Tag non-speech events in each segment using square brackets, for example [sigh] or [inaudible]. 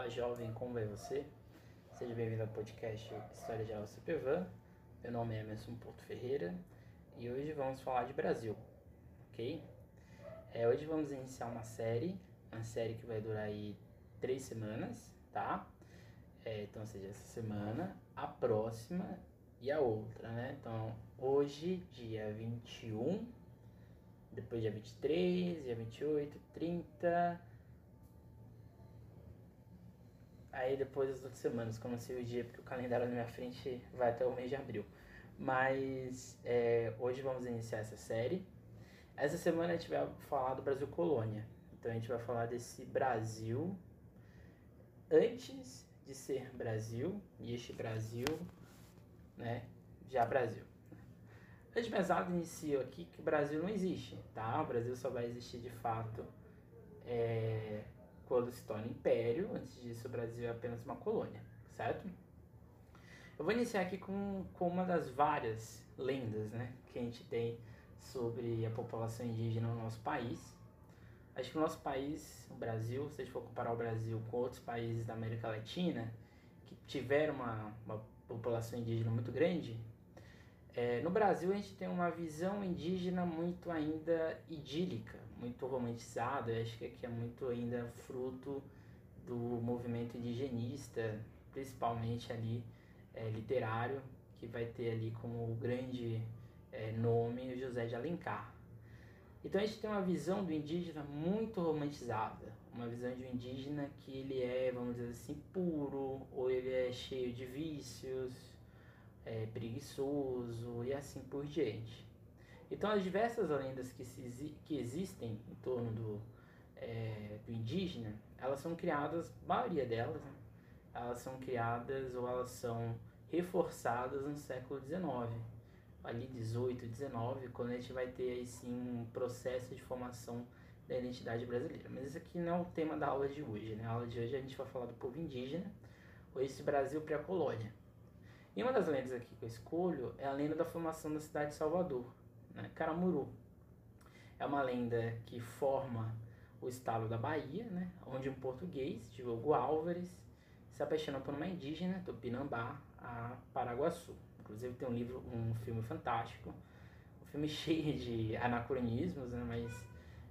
Olá, jovem, como vai você? Seja bem-vindo ao podcast História Geral CPVAN. Meu nome é Emerson Porto Ferreira e hoje vamos falar de Brasil, ok? É, hoje vamos iniciar uma série, uma série que vai durar aí três semanas, tá? É, então, seja, essa semana, a próxima e a outra, né? Então, hoje, dia 21, depois dia 23, dia 28, 30 Aí depois as outras semanas, como sei o dia, porque o calendário na minha frente vai até o mês de abril. Mas é, hoje vamos iniciar essa série. Essa semana a gente vai falar do Brasil Colônia. Então a gente vai falar desse Brasil antes de ser Brasil, e este Brasil, né, já Brasil. Antes de mais nada, inicio aqui que o Brasil não existe, tá? O Brasil só vai existir de fato é, quando se torna império, antes disso o Brasil é apenas uma colônia, certo? Eu vou iniciar aqui com, com uma das várias lendas né, que a gente tem sobre a população indígena no nosso país. Acho que o nosso país, o Brasil, se a gente for comparar o Brasil com outros países da América Latina, que tiveram uma, uma população indígena muito grande, é, no Brasil a gente tem uma visão indígena muito ainda idílica, muito romantizada. Eu acho que aqui é muito ainda fruto do movimento indigenista, principalmente ali é, literário, que vai ter ali como grande é, nome José de Alencar. Então a gente tem uma visão do indígena muito romantizada, uma visão de um indígena que ele é, vamos dizer assim, puro, ou ele é cheio de vícios, é, preguiçoso e assim por diante. Então as diversas lendas que, se, que existem em torno do, é, do indígena, elas são criadas, a maioria delas, né, elas são criadas ou elas são reforçadas no século XIX, ali 18, 19, quando a gente vai ter aí sim um processo de formação da identidade brasileira. Mas isso aqui não é o tema da aula de hoje, né? A aula de hoje a gente vai falar do povo indígena, ou esse Brasil pré-colônia. E uma das lendas aqui que eu escolho é a lenda da formação da cidade de Salvador, né? Caramuru. É uma lenda que forma o estado da Bahia, né? onde um português, Diogo Álvares, se apaixona por uma indígena, Tupinambá, a Paraguaçu. Inclusive tem um livro, um filme fantástico, um filme [laughs] cheio de anacronismos, né? mas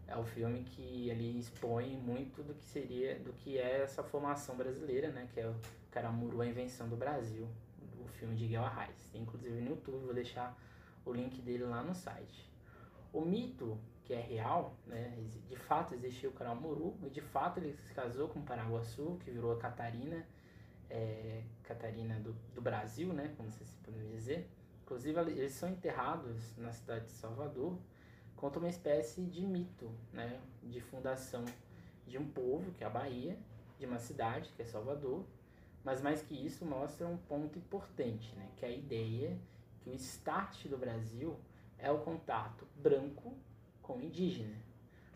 é o um filme que ele expõe muito do que seria, do que é essa formação brasileira, né? que é o Caramuru, a invenção do Brasil, o filme de Guel Arraes. Tem inclusive no YouTube, vou deixar o link dele lá no site. O mito, que é real, né, de fato existiu o Caramuru, e de fato ele se casou com Paraguaçu, que virou a Catarina, é, Catarina do, do Brasil, né, como vocês podem dizer. Inclusive eles são enterrados na cidade de Salvador, conta uma espécie de mito, né, de fundação de um povo, que é a Bahia, de uma cidade, que é Salvador, mas mais que isso, mostra um ponto importante, né? que é a ideia o start do Brasil é o contato branco com indígena,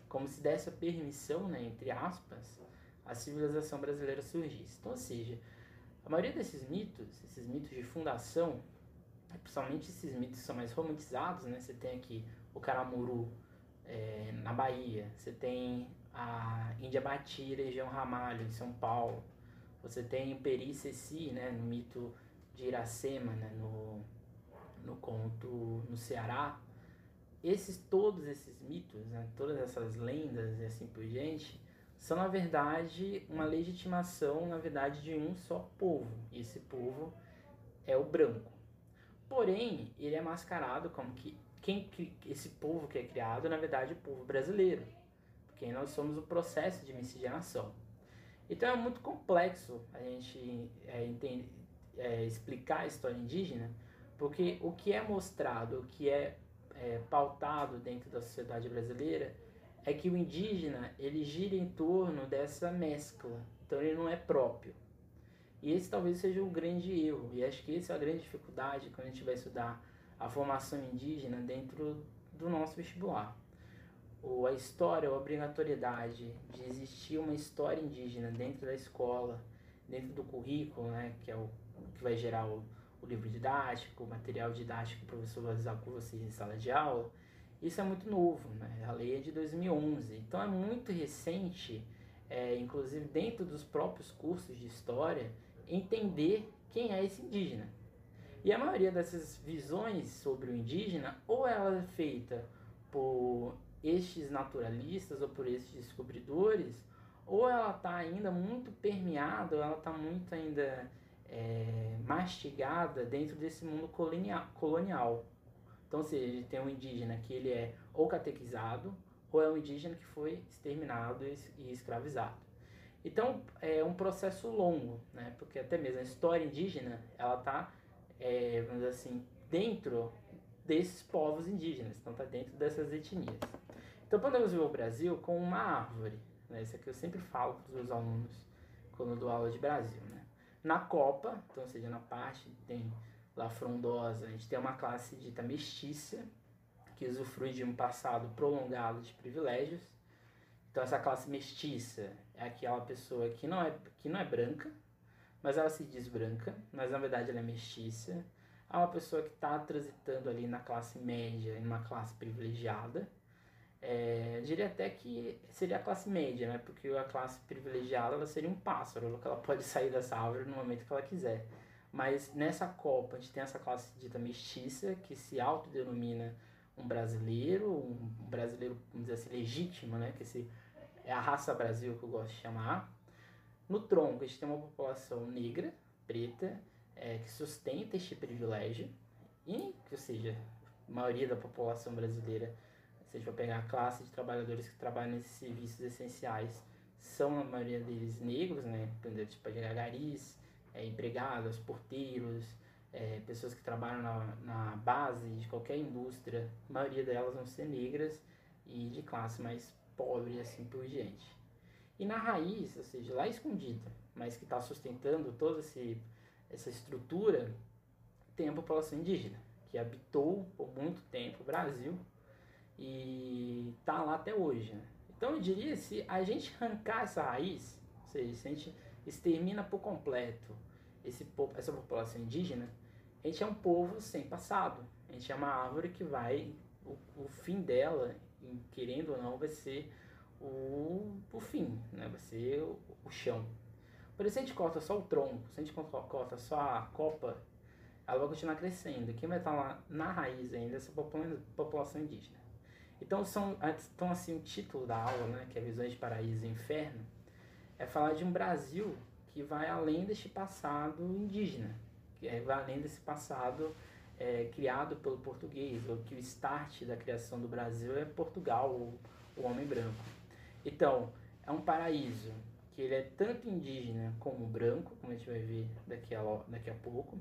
como se desse a permissão, né, entre aspas, a civilização brasileira surgisse. Então, ou seja, a maioria desses mitos, esses mitos de fundação, principalmente esses mitos que são mais romantizados, né? Você tem aqui o Caramuru é, na Bahia, você tem a Índia Batira e Região Ramalho em São Paulo, você tem o Peri Ceci, né, no mito de Iracema, né, no, no conto no Ceará. Esses, todos esses mitos, né, todas essas lendas e assim por diante, são na verdade uma legitimação, na verdade, de um só povo. E esse povo é o branco. Porém, ele é mascarado como que quem esse povo que é criado, na verdade, é o povo brasileiro, porque nós somos o processo de miscigenação. Então é muito complexo a gente é, entender, é, explicar a história indígena, porque o que é mostrado, o que é, é pautado dentro da sociedade brasileira é que o indígena ele gira em torno dessa mescla, então ele não é próprio. E esse talvez seja o grande erro, e acho que essa é a grande dificuldade quando a gente vai estudar a formação indígena dentro do nosso vestibular. Ou a história, ou a obrigatoriedade de existir uma história indígena dentro da escola, dentro do currículo, né, que é o que vai gerar o, o livro didático, o material didático que o professor vai usar com vocês em sala de aula, isso é muito novo, né? A lei é de 2011, então é muito recente é, inclusive dentro dos próprios cursos de história, entender quem é esse indígena. E a maioria dessas visões sobre o indígena, ou ela é feita por estes naturalistas ou por estes descobridores, ou ela está ainda muito permeada, ou ela está muito ainda é, mastigada dentro desse mundo colonial. Então, ou seja, tem um indígena que ele é ou catequizado, ou é um indígena que foi exterminado e escravizado. Então, é um processo longo, né? porque até mesmo a história indígena, ela está, é, vamos dizer assim, dentro desses povos indígenas, então está dentro dessas etnias. Então, podemos ver o Brasil como uma árvore, né? Isso aqui eu sempre falo para os meus alunos quando eu dou aula de Brasil, né? Na copa, então, ou seja, na parte tem lá frondosa, a gente tem uma classe dita mestiça, que usufrui de um passado prolongado de privilégios. Então essa classe mestiça é aquela pessoa que não é, que não é branca, mas ela se diz branca, mas na verdade ela é mestiça. É uma pessoa que está transitando ali na classe média, em uma classe privilegiada. É, diria até que seria a classe média, né? Porque a classe privilegiada ela seria um pássaro, ela pode sair dessa árvore no momento que ela quiser. Mas nessa Copa a gente tem essa classe dita mestiça, que se autodenomina um brasileiro, um brasileiro, vamos dizer assim, legítimo, né? Que esse é a raça Brasil que eu gosto de chamar. No tronco a gente tem uma população negra, preta, é, que sustenta este privilégio, e, ou seja, a maioria da população brasileira se a gente for pegar a classe de trabalhadores que trabalham nesses serviços essenciais, são a maioria deles negros, né? Tipo, garis, é, empregados, porteiros, é, pessoas que trabalham na, na base de qualquer indústria, a maioria delas vão ser negras e de classe mais pobre, assim por diante. E na raiz, ou seja, lá escondida, mas que está sustentando toda essa estrutura, tem a população indígena, que habitou por muito tempo o Brasil, e tá lá até hoje. Né? Então eu diria se a gente arrancar essa raiz, ou seja, se a gente extermina por completo esse, essa população indígena, a gente é um povo sem passado. A gente é uma árvore que vai, o, o fim dela, querendo ou não, vai ser o, o fim, né? vai ser o, o chão. Por isso, se a gente corta só o tronco, se a gente corta só a copa, ela vai continuar crescendo. Quem vai estar lá na raiz ainda é essa população indígena. Então, são, então assim, o título da aula, né, que é Visões de Paraíso e Inferno, é falar de um Brasil que vai além deste passado indígena, que é, vai além desse passado é, criado pelo português, ou que o start da criação do Brasil é Portugal, o, homem branco. Então, é um paraíso que ele é tanto indígena como branco, como a gente vai ver daqui a, daqui a pouco,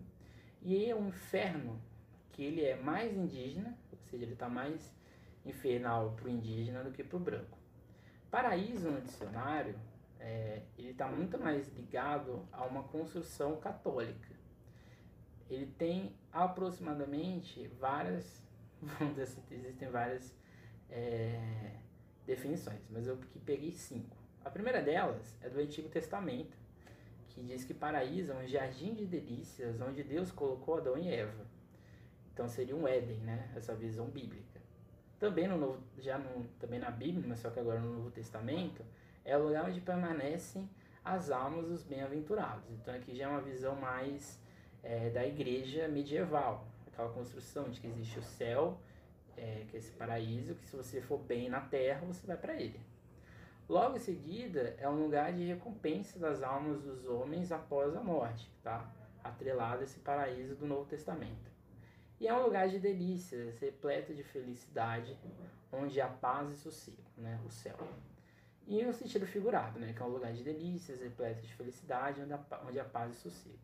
e é um inferno que ele é mais indígena, ou seja, ele está mais infernal para o indígena do que para o branco. Paraíso no dicionário, é, ele está muito mais ligado a uma construção católica. Ele tem aproximadamente várias, [laughs] vamos dizer assim, existem várias é, definições, mas eu que peguei cinco. A primeira delas é do Antigo Testamento, que diz que paraíso é um jardim de delícias onde Deus colocou Adão e Eva. Então seria um Éden, né? Essa visão bíblica. Também no Novo, já no, também na Bíblia, mas só que agora no Novo Testamento, é o lugar onde permanecem as almas dos bem-aventurados. Então aqui já é uma visão mais é, da igreja medieval, aquela construção de que existe o céu, é, que é esse paraíso, que se você for bem na terra, você vai para ele. Logo em seguida, é um lugar de recompensa das almas dos homens após a morte, tá? Atrelado a esse paraíso do Novo Testamento. E é um lugar de delícias, repleto de felicidade, onde há paz e sossego, né? O céu. E no sentido figurado, né? Que é um lugar de delícias, repleto de felicidade, onde há, onde há paz e sossego.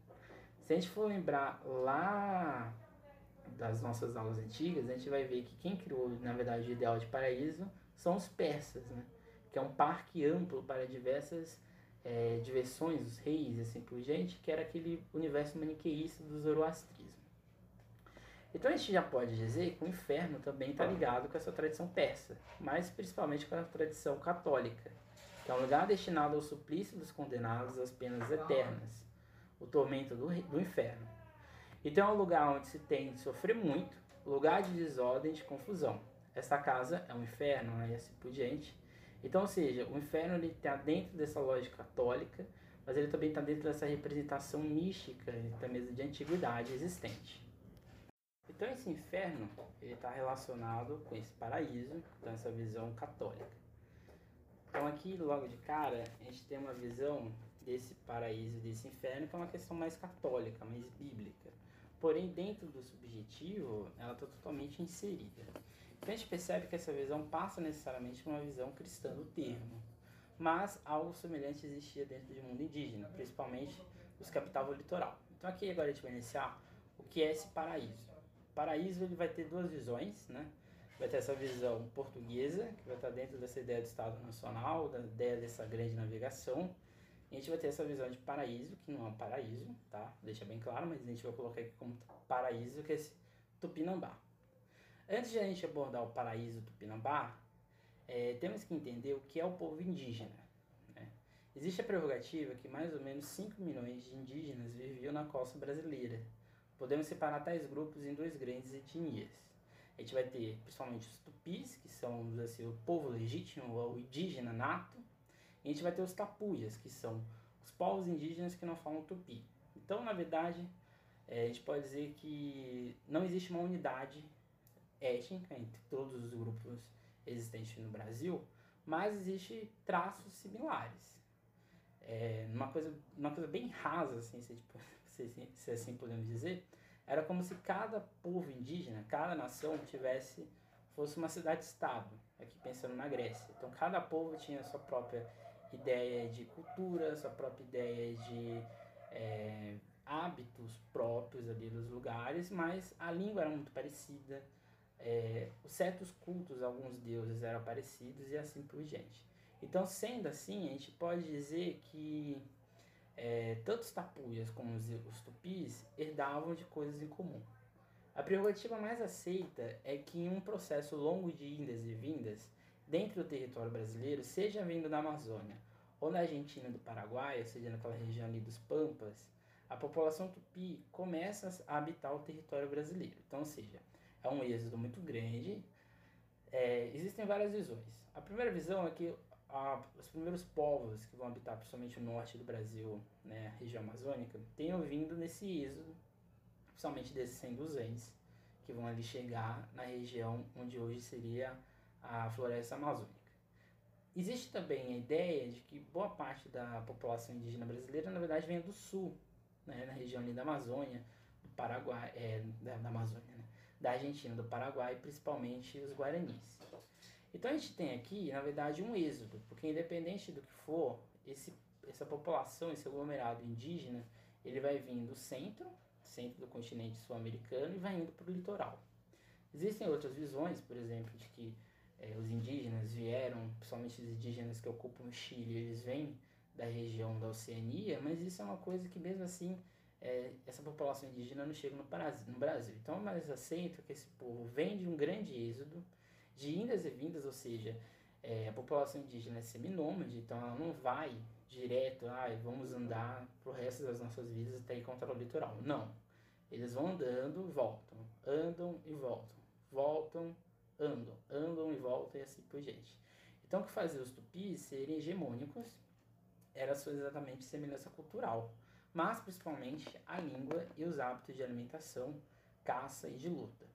Se a gente for lembrar lá das nossas aulas antigas, a gente vai ver que quem criou, na verdade, o ideal de paraíso são os persas, né? Que é um parque amplo para diversas é, diversões, os reis assim por diante, que era aquele universo maniqueísta do zoroastrismo. Então a gente já pode dizer que o inferno também está ligado com essa tradição persa, mas principalmente com a tradição católica, que é um lugar destinado ao suplício dos condenados às penas eternas, o tormento do, do inferno. Então é um lugar onde se tem de sofrer muito, lugar de desordem e de confusão. Esta casa é um inferno, né, e assim por diante. Então, ou seja, o inferno ele está dentro dessa lógica católica, mas ele também está dentro dessa representação mística, até mesmo de antiguidade existente. Então esse inferno ele está relacionado com esse paraíso, com essa visão católica. Então aqui logo de cara a gente tem uma visão desse paraíso, desse inferno, que é uma questão mais católica, mais bíblica. Porém dentro do subjetivo ela está totalmente inserida. Então a gente percebe que essa visão passa necessariamente por uma visão cristã do termo. Mas algo semelhante existia dentro do mundo indígena, principalmente os que habitavam o litoral. Então aqui agora a gente vai iniciar o que é esse paraíso. Paraíso ele vai ter duas visões, né? Vai ter essa visão portuguesa, que vai estar dentro dessa ideia do Estado Nacional, da ideia dessa grande navegação. E a gente vai ter essa visão de paraíso, que não é um paraíso, tá? Deixa bem claro, mas a gente vai colocar aqui como paraíso, que é esse Tupinambá. Antes de a gente abordar o paraíso Tupinambá, é, temos que entender o que é o povo indígena. Né? Existe a prerrogativa que mais ou menos 5 milhões de indígenas viviam na costa brasileira. Podemos separar tais grupos em duas grandes etnias. A gente vai ter principalmente os tupis, que são assim, o povo legítimo, o indígena nato, e a gente vai ter os tapuias, que são os povos indígenas que não falam tupi. Então, na verdade, é, a gente pode dizer que não existe uma unidade étnica entre todos os grupos existentes no Brasil, mas existe traços similares. É, uma, coisa, uma coisa bem rasa, assim, se, tipo, se, se assim podemos dizer, era como se cada povo indígena, cada nação tivesse fosse uma cidade-estado, aqui pensando na Grécia. Então cada povo tinha a sua própria ideia de cultura, sua própria ideia de é, hábitos próprios ali dos lugares, mas a língua era muito parecida, é, certos cultos, alguns deuses eram parecidos e assim por diante. Então, sendo assim, a gente pode dizer que é, tanto os tapuias como os, os tupis herdavam de coisas em comum. A prerrogativa mais aceita é que em um processo longo de indas e vindas, dentro do território brasileiro, seja vindo da Amazônia ou na Argentina do Paraguai, ou seja, naquela região ali dos Pampas, a população tupi começa a habitar o território brasileiro. Então, ou seja, é um êxodo muito grande. É, existem várias visões. A primeira visão é que a, os primeiros povos que vão habitar principalmente o norte do Brasil, né, região amazônica, tenham vindo nesse êxodo, principalmente desses senduzenses, que vão ali chegar na região onde hoje seria a floresta amazônica. Existe também a ideia de que boa parte da população indígena brasileira, na verdade, vem do sul, né, na região ali da Amazônia, do Paraguai, é, da, da Amazônia, né, da Argentina, do Paraguai, principalmente os guaranis. Então a gente tem aqui, na verdade, um êxodo, porque independente do que for, esse, essa população, esse aglomerado indígena, ele vai vir do centro, centro do continente sul-americano, e vai indo para o litoral. Existem outras visões, por exemplo, de que é, os indígenas vieram, principalmente os indígenas que ocupam o Chile, eles vêm da região da Oceania, mas isso é uma coisa que mesmo assim é, essa população indígena não chega no Brasil. No Brasil. Então é mais aceito que esse povo vem de um grande êxodo, de indas e vindas, ou seja, é, a população indígena é seminômade, então ela não vai direto, ah, vamos andar pro resto das nossas vidas até encontrar o litoral. Não. Eles vão andando, voltam, andam e voltam, voltam, andam, andam e voltam e assim por diante. Então o que fazia os tupis serem hegemônicos era sua exatamente semelhança cultural mas principalmente a língua e os hábitos de alimentação, caça e de luta.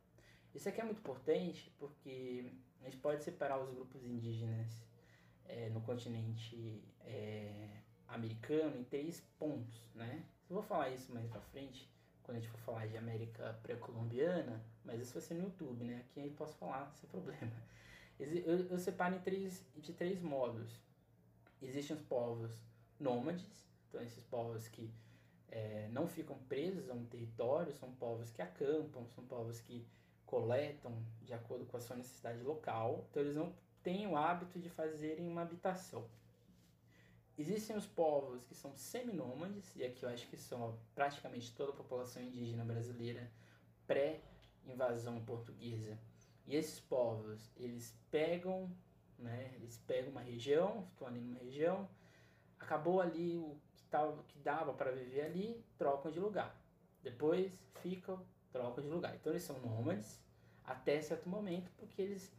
Isso aqui é muito importante porque a gente pode separar os grupos indígenas é, no continente é, americano em três pontos, né? Eu vou falar isso mais pra frente, quando a gente for falar de América pré-colombiana, mas isso vai ser no YouTube, né? Aqui eu posso falar sem problema. [laughs] Eu, eu separo em três, de três modos. Existem os povos nômades, então, esses povos que é, não ficam presos a um território, são povos que acampam, são povos que coletam de acordo com a sua necessidade local, então eles não têm o hábito de fazerem uma habitação. Existem os povos que são seminômades, e aqui eu acho que são praticamente toda a população indígena brasileira pré-invasão portuguesa. E esses povos, eles pegam, né, eles pegam uma região, estão ali numa região, acabou ali o que, tava, que dava para viver ali, trocam de lugar. Depois ficam, trocam de lugar. Então eles são nômades até certo momento, porque eles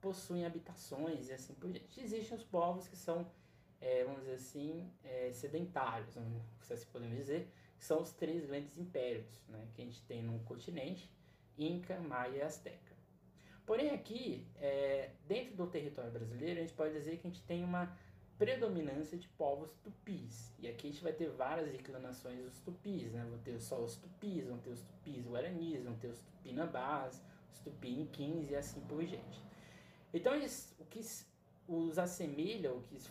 possuem habitações e assim por diante. Existem os povos que são, é, vamos dizer assim, é, sedentários, se assim podemos dizer, que são os três grandes impérios né, que a gente tem no continente, Inca, Maia e Azteca. Porém aqui, é, dentro do território brasileiro, a gente pode dizer que a gente tem uma predominância de povos tupis. E aqui a gente vai ter várias inclinações dos tupis, né? Vão ter só os tupis, vão ter os tupis guaranis, vão ter os tupinambás, os tupiniquins e assim por diante. Então, o que os assemelha, o que os,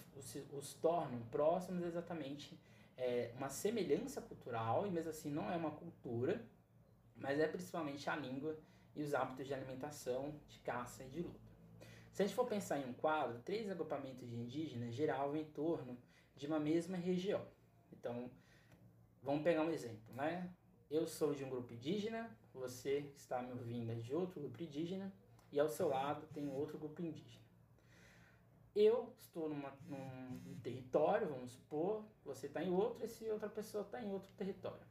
os tornam próximos é exatamente é, uma semelhança cultural, e mesmo assim não é uma cultura, mas é principalmente a língua e os hábitos de alimentação, de caça e de luta. Se a gente for pensar em um quadro, três agrupamentos de indígenas giravam em torno de uma mesma região. Então, vamos pegar um exemplo, né? Eu sou de um grupo indígena, você está me ouvindo é de outro grupo indígena, e ao seu lado tem outro grupo indígena. Eu estou numa, num território, vamos supor, você está em outro, e outra pessoa está em outro território.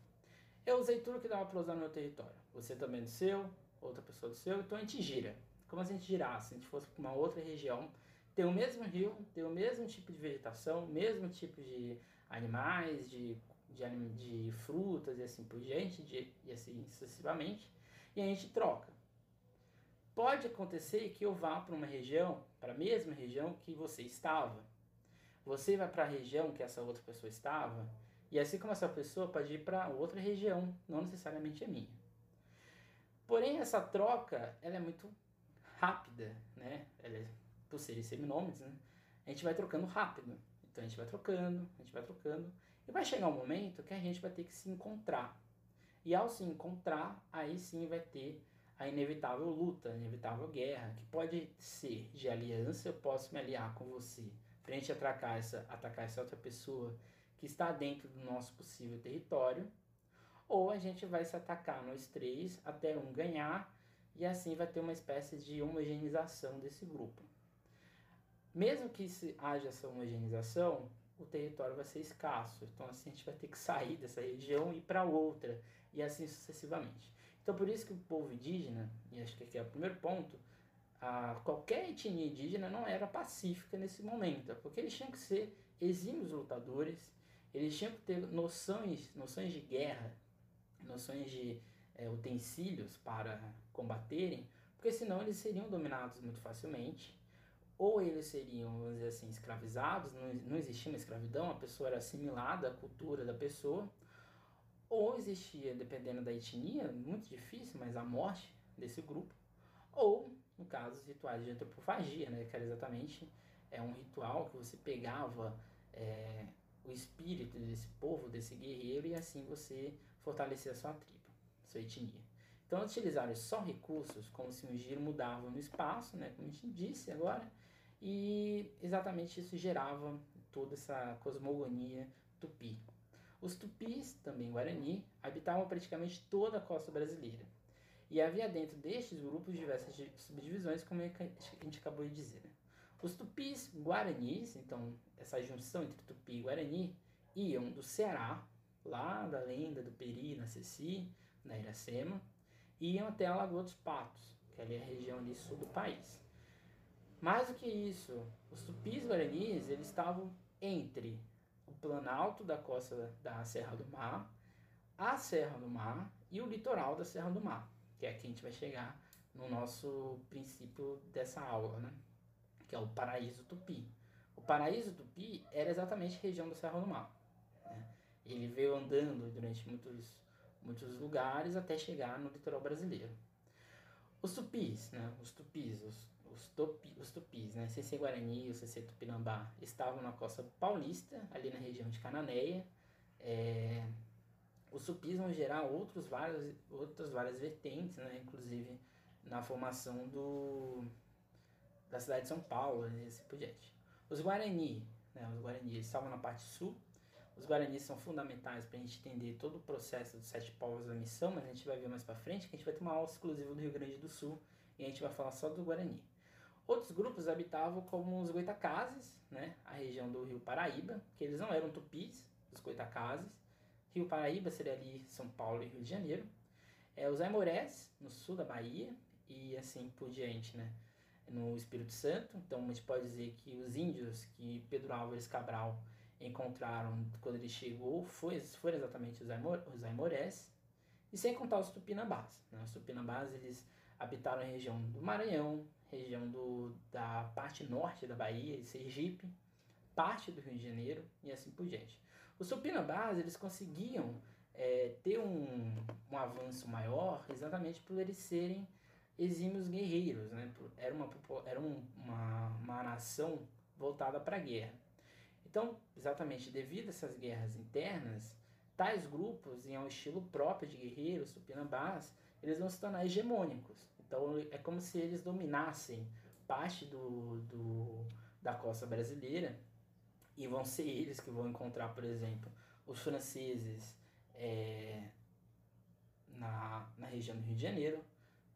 Eu usei tudo que dava para usar no meu território. Você também do seu, outra pessoa do seu, então a gente gira como se a gente girasse, se a gente fosse para uma outra região, tem o mesmo rio, tem o mesmo tipo de vegetação, mesmo tipo de animais, de, de, de frutas e assim por diante, de, e assim sucessivamente, e a gente troca. Pode acontecer que eu vá para uma região, para a mesma região que você estava. Você vai para a região que essa outra pessoa estava, e assim como essa pessoa pode ir para outra região, não necessariamente a minha. Porém, essa troca ela é muito rápida, né? Ela é, por serem seminômios, né? A gente vai trocando rápido. Então a gente vai trocando, a gente vai trocando. E vai chegar um momento que a gente vai ter que se encontrar. E ao se encontrar, aí sim vai ter a inevitável luta, a inevitável guerra, que pode ser de aliança, eu posso me aliar com você frente a atacar essa, atacar essa outra pessoa que está dentro do nosso possível território, ou a gente vai se atacar nós três até um ganhar e assim vai ter uma espécie de homogeneização desse grupo. Mesmo que haja essa homogeneização, o território vai ser escasso, então assim a gente vai ter que sair dessa região e ir para outra, e assim sucessivamente. Então por isso que o povo indígena, e acho que aqui é o primeiro ponto, a, qualquer etnia indígena não era pacífica nesse momento, porque eles tinham que ser exímios lutadores, eles tinham que ter noções, noções de guerra, noções de é, utensílios para combaterem, porque senão eles seriam dominados muito facilmente, ou eles seriam, vamos dizer assim, escravizados, não, não existia uma escravidão, a pessoa era assimilada à cultura da pessoa, ou existia, dependendo da etnia, muito difícil, mas a morte desse grupo, ou, no caso, os rituais de antropofagia, né, que era exatamente é um ritual que você pegava é, o espírito desse povo, desse guerreiro, e assim você fortalecia a sua tribo sua etnia. Então, utilizaram só recursos, como se um giro mudava no espaço, né, como a gente disse agora, e exatamente isso gerava toda essa cosmogonia tupi. Os tupis, também guarani, habitavam praticamente toda a costa brasileira. E havia dentro destes grupos diversas subdivisões, como a gente acabou de dizer. Né? Os tupis guaranis, então essa junção entre tupi e guarani, iam do Ceará, lá da lenda do Peri, na Ceci, na Iracema, e iam até a Lagoa dos Patos, que ali é a região ali sul do país. Mais do que isso, os tupis guaranis eles estavam entre o planalto da costa da Serra do Mar, a Serra do Mar e o litoral da Serra do Mar, que é aqui a gente vai chegar no nosso princípio dessa aula, né? que é o paraíso tupi. O paraíso tupi era exatamente região da Serra do Mar. Né? Ele veio andando durante muitos muitos lugares até chegar no litoral brasileiro. Os tupis, né, os tupis, os, os, topi, os tupis, né, CC Guarani e o CC Tupinambá estavam na costa paulista, ali na região de Cananéia. É, os tupis vão gerar outros vários, outras várias vertentes, né, inclusive na formação do, da cidade de São Paulo e assim por diante. Os Guarani, né, os Guarani estavam na parte sul, os Guaranis são fundamentais para a gente entender todo o processo dos sete povos da missão, mas a gente vai ver mais para frente que a gente vai ter uma aula exclusiva do Rio Grande do Sul e a gente vai falar só do Guarani. Outros grupos habitavam como os Goitacazes, né, a região do Rio Paraíba, que eles não eram tupis, os Goitacazes. Rio Paraíba seria ali São Paulo e Rio de Janeiro. É, os Aimorés, no sul da Bahia, e assim por diante, né. no Espírito Santo. Então a gente pode dizer que os índios que Pedro Álvares Cabral encontraram quando ele chegou foi, foram exatamente os, Aimor, os Aimorés. E sem contar os Tupinambás. Né? Os Tupinambás eles habitaram a região do Maranhão, região do, da parte norte da Bahia, Sergipe, parte do Rio de Janeiro e assim por diante. Os Tupinambás eles conseguiam é, ter um, um avanço maior exatamente por eles serem exímios guerreiros, né? Era uma, era um, uma, uma nação voltada para a guerra. Então, exatamente devido a essas guerras internas, tais grupos, em um estilo próprio de guerreiros, tupinambás, eles vão se tornar hegemônicos. Então, é como se eles dominassem parte do, do, da costa brasileira e vão ser eles que vão encontrar, por exemplo, os franceses é, na, na região do Rio de Janeiro,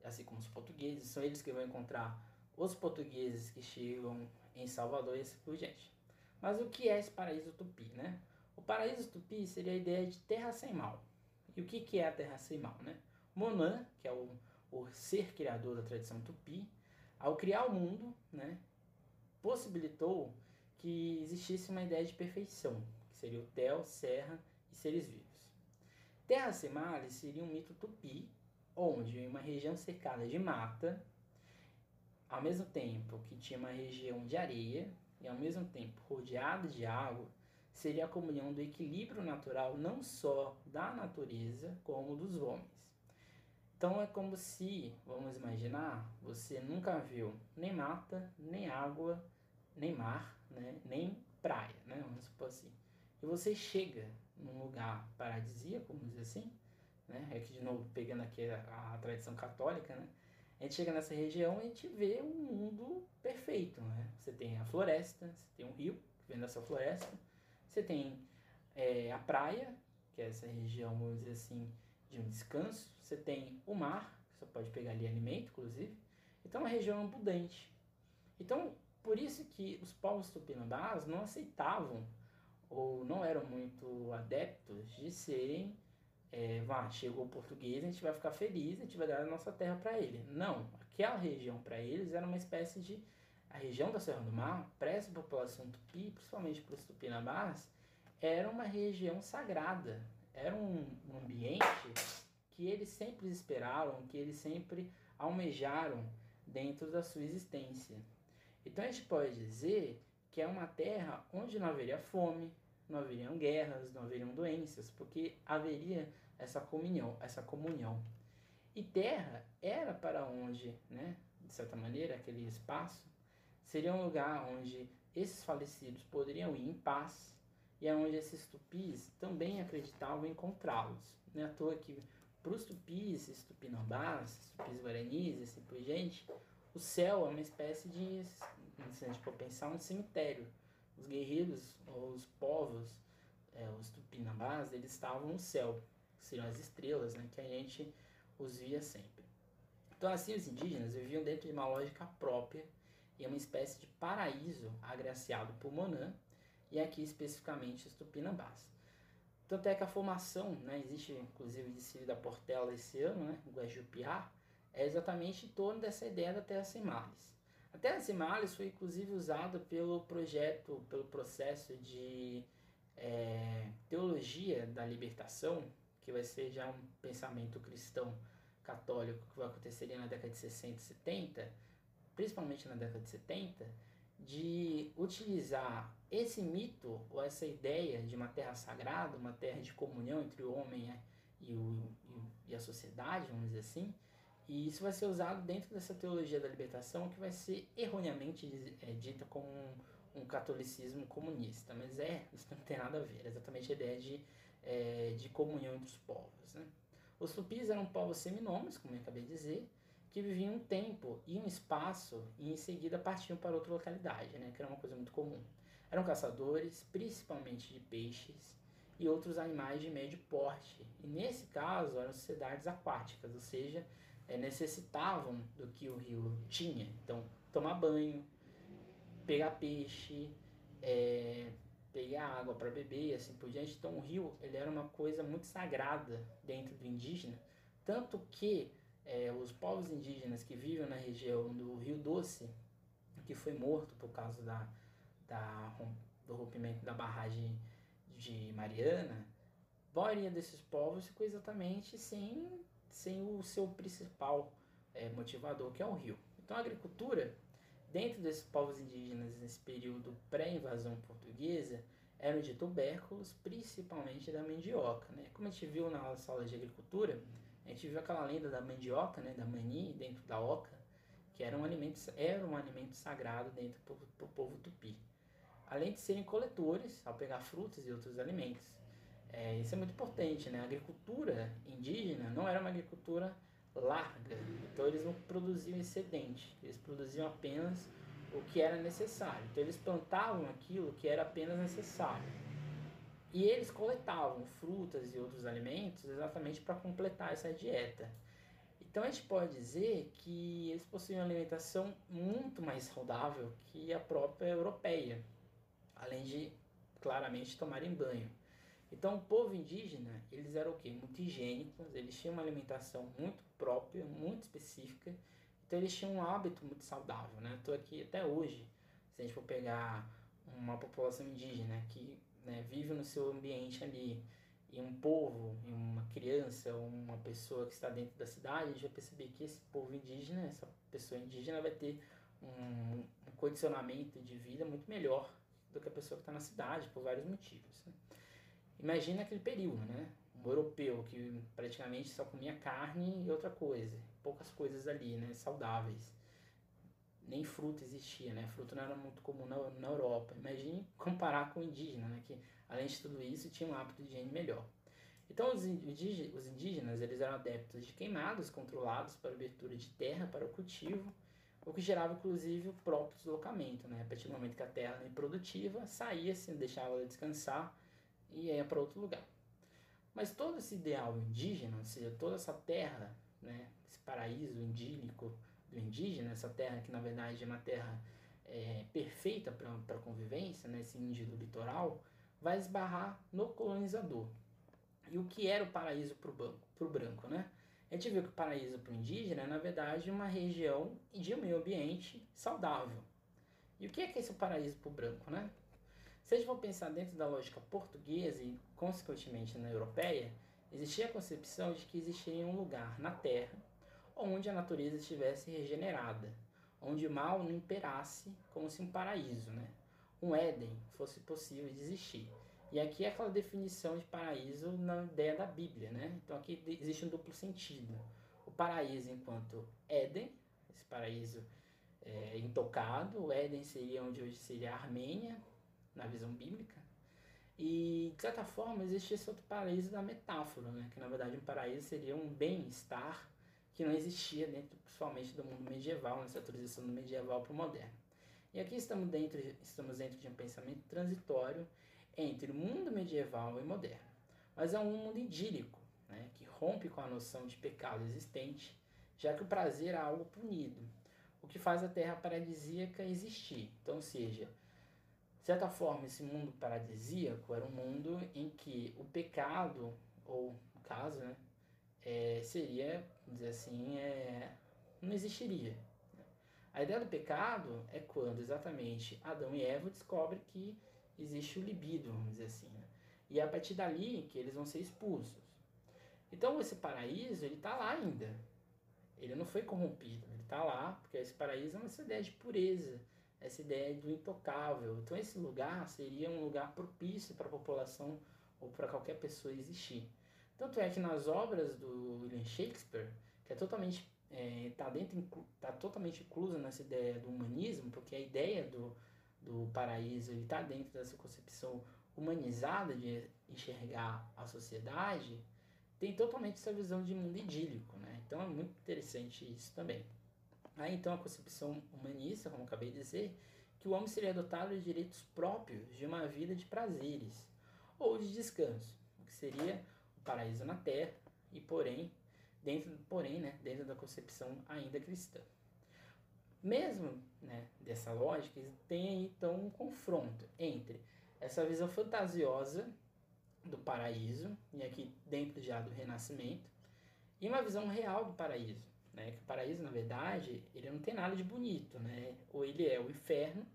assim como os portugueses, são eles que vão encontrar os portugueses que chegam em Salvador e assim por diante. Mas o que é esse paraíso tupi, né? O paraíso tupi seria a ideia de terra sem mal. E o que, que é a terra sem mal, né? Monan, que é o, o ser criador da tradição tupi, ao criar o mundo, né, possibilitou que existisse uma ideia de perfeição, que seria o Tel, Serra e seres vivos. Terra sem males seria um mito tupi, onde em uma região cercada de mata, ao mesmo tempo que tinha uma região de areia e ao mesmo tempo rodeada de água, seria a comunhão do equilíbrio natural não só da natureza como dos homens. Então é como se, vamos imaginar, você nunca viu nem mata, nem água, nem mar, né, nem praia, né, vamos supor assim. E você chega num lugar paradisíaco, vamos dizer assim, né? Aqui de novo pegando aqui a, a, tradição católica, né? A gente chega nessa região e a gente vê um mundo perfeito, né? Você tem a floresta, você tem um rio que vem dessa floresta, você tem é, a praia, que é essa região, vamos dizer assim, de um descanso, você tem o mar, você pode pegar ali alimento, inclusive, então é uma região abundante. Então, por isso que os povos tupinambás não aceitavam ou não eram muito adeptos de serem é, vá, chegou o português, a gente vai ficar feliz, a gente vai dar a nossa terra para ele. Não, aquela região para eles era uma espécie de a região da Serra do Mar, para essa população tupi, principalmente para os tupinambás, era uma região sagrada, era um, ambiente que eles sempre esperaram, que eles sempre almejaram dentro da sua existência. Então a gente pode dizer que é uma terra onde não haveria fome, não haveriam guerras, não haveriam doenças, porque haveria essa comunhão, essa comunhão. E terra era para onde, né, de certa maneira, aquele espaço seria um lugar onde esses falecidos poderiam ir em paz e é onde esses tupis também acreditavam encontrá-los. Não é à toa que para os tupis, esses tupinambás, tupis guaranis e assim por diante, o céu é uma espécie de, se a gente for pensar, um cemitério os guerreiros, os povos, é, os tupinambás, eles estavam no céu, que seriam as estrelas, né, que a gente os via sempre. Então assim os indígenas viviam dentro de uma lógica própria e uma espécie de paraíso agraciado por Monan e aqui especificamente os tupinambás. Tanto é que a formação, né, existe inclusive o desfile da Portela esse ano, né, o Guajupiá, é exatamente em torno dessa ideia da Terra Sem Males. A Terra Sem Males foi inclusive usada pelo projeto, pelo processo de é, teologia da libertação, que vai ser já um pensamento cristão católico que vai acontecer na década de 60 e 70, principalmente na década de 70, de utilizar esse mito ou essa ideia de uma terra sagrada, uma terra de comunhão entre o homem e, o, e a sociedade, vamos dizer assim, e isso vai ser usado dentro dessa teologia da libertação que vai ser erroneamente é, dita como um, um, catolicismo comunista. Mas é, isso não tem nada a ver. É exatamente a ideia de, é, de comunhão entre os povos. Né? Os tupis eram povos seminômicos, como eu acabei de dizer, que viviam um tempo e um espaço e em seguida partiam para outra localidade, né? que era uma coisa muito comum. Eram caçadores, principalmente de peixes, e outros animais de médio porte. E nesse caso eram sociedades aquáticas, ou seja, é, necessitavam do que o rio tinha. Então, tomar banho, pegar peixe, é, pegar água para beber e assim por diante. Então, o rio ele era uma coisa muito sagrada dentro do indígena, tanto que é, os povos indígenas que vivem na região do Rio Doce, que foi morto por causa da, da, do rompimento da barragem de Mariana, a maioria desses povos ficou exatamente sem, sem o seu principal é, motivador, que é o rio. Então a agricultura, dentro desses povos indígenas nesse período pré-invasão portuguesa, eram de tubérculos, principalmente da mandioca. Né? Como a gente viu na aula de agricultura, a gente viu aquela lenda da mandioca, né, da mani, dentro da oca, que era um alimento, era um alimento sagrado dentro do povo tupi. Além de serem coletores, ao pegar frutas e outros alimentos. É, isso é muito importante, né? A agricultura indígena não era uma agricultura larga, então eles não produziam excedente, eles produziam apenas o que era necessário. Então eles plantavam aquilo que era apenas necessário. E eles coletavam frutas e outros alimentos exatamente para completar essa dieta. Então a gente pode dizer que eles possuem uma alimentação muito mais saudável que a própria europeia, além de claramente tomarem banho. Então o povo indígena, eles eram o quê? Muito higiênicos, eles tinham uma alimentação muito própria, muito específica, então eles tinham um hábito muito saudável, né? Estou aqui até hoje, se a gente for pegar uma população indígena que né, vive no seu ambiente ali, e um povo, e uma criança, uma pessoa que está dentro da cidade, a gente vai perceber que esse povo indígena, essa pessoa indígena vai ter um, um condicionamento de vida muito melhor do que a pessoa que está na cidade, por vários motivos. Né? Imagina aquele período, né? Um europeu que praticamente só comia carne e outra coisa, poucas coisas ali, né? Saudáveis nem fruta existia, né? Fruta não era muito comum na, na Europa. Imagine comparar com o indígena, né? Que além de tudo isso tinha um hábito de higiene melhor. Então os indígenas, eles eram adeptos de queimados controlados para abertura de terra para o cultivo, o que gerava inclusive o próprio deslocamento, né? A partir do momento que a terra era improdutiva, saía-se, deixava ela descansar e ia para outro lugar. Mas todo esse ideal indígena, ou seja, toda essa terra, né, esse paraíso indílico, indígena, essa terra que na verdade é uma terra é, perfeita para a convivência, né, esse índio do litoral, vai esbarrar no colonizador. E o que era o paraíso para o branco, né? A gente viu que o paraíso para o indígena é, na verdade, uma região de meio ambiente saudável. E o que é, que é esse paraíso para o branco, né? Se a gente for pensar dentro da lógica portuguesa e, consequentemente, na europeia, existia a concepção de que existia um lugar na Terra onde a natureza estivesse regenerada, onde o mal não imperasse como se um paraíso, né? um Éden fosse possível existir. E aqui é aquela definição de paraíso na ideia da Bíblia, né? Então aqui existe um duplo sentido. O paraíso enquanto Éden, esse paraíso é, intocado, o Éden seria onde hoje seria a Armênia, na visão bíblica. E de certa forma existe esse outro paraíso da metáfora, né? Que na verdade um paraíso seria um bem-estar que não existia dentro, principalmente do mundo medieval, nessa transição do medieval para o moderno. E aqui estamos dentro, estamos dentro de um pensamento transitório entre o mundo medieval e moderno. Mas é um mundo idílico, né, que rompe com a noção de pecado existente, já que o prazer é algo punido, o que faz a terra paradisíaca existir. Então, seja, de certa forma, esse mundo paradisíaco era um mundo em que o pecado, ou no caso, né, é, seria, dizer assim, é, não existiria. A ideia do pecado é quando exatamente Adão e Eva descobrem que existe o libido, vamos dizer assim. Né? E é a partir dali que eles vão ser expulsos. Então esse paraíso, ele está lá ainda. Ele não foi corrompido, ele está lá, porque esse paraíso é uma ideia de pureza, essa ideia do intocável. Então esse lugar seria um lugar propício para a população ou para qualquer pessoa existir. Tanto é que nas obras do William Shakespeare, que é totalmente está é, dentro tá totalmente inclusa nessa ideia do humanismo, porque a ideia do, do paraíso está dentro dessa concepção humanizada de enxergar a sociedade, tem totalmente essa visão de mundo idílico, né? Então é muito interessante isso também. Aí então a concepção humanista, como acabei de dizer, que o homem seria dotado de direitos próprios de uma vida de prazeres ou de descanso, o que seria paraíso na terra e porém dentro porém né, dentro da concepção ainda cristã mesmo né, dessa lógica tem então um confronto entre essa visão fantasiosa do paraíso e aqui dentro já do renascimento e uma visão real do paraíso né? Que o paraíso, na verdade, ele não tem nada de bonito, né? Ou ele é o inferno,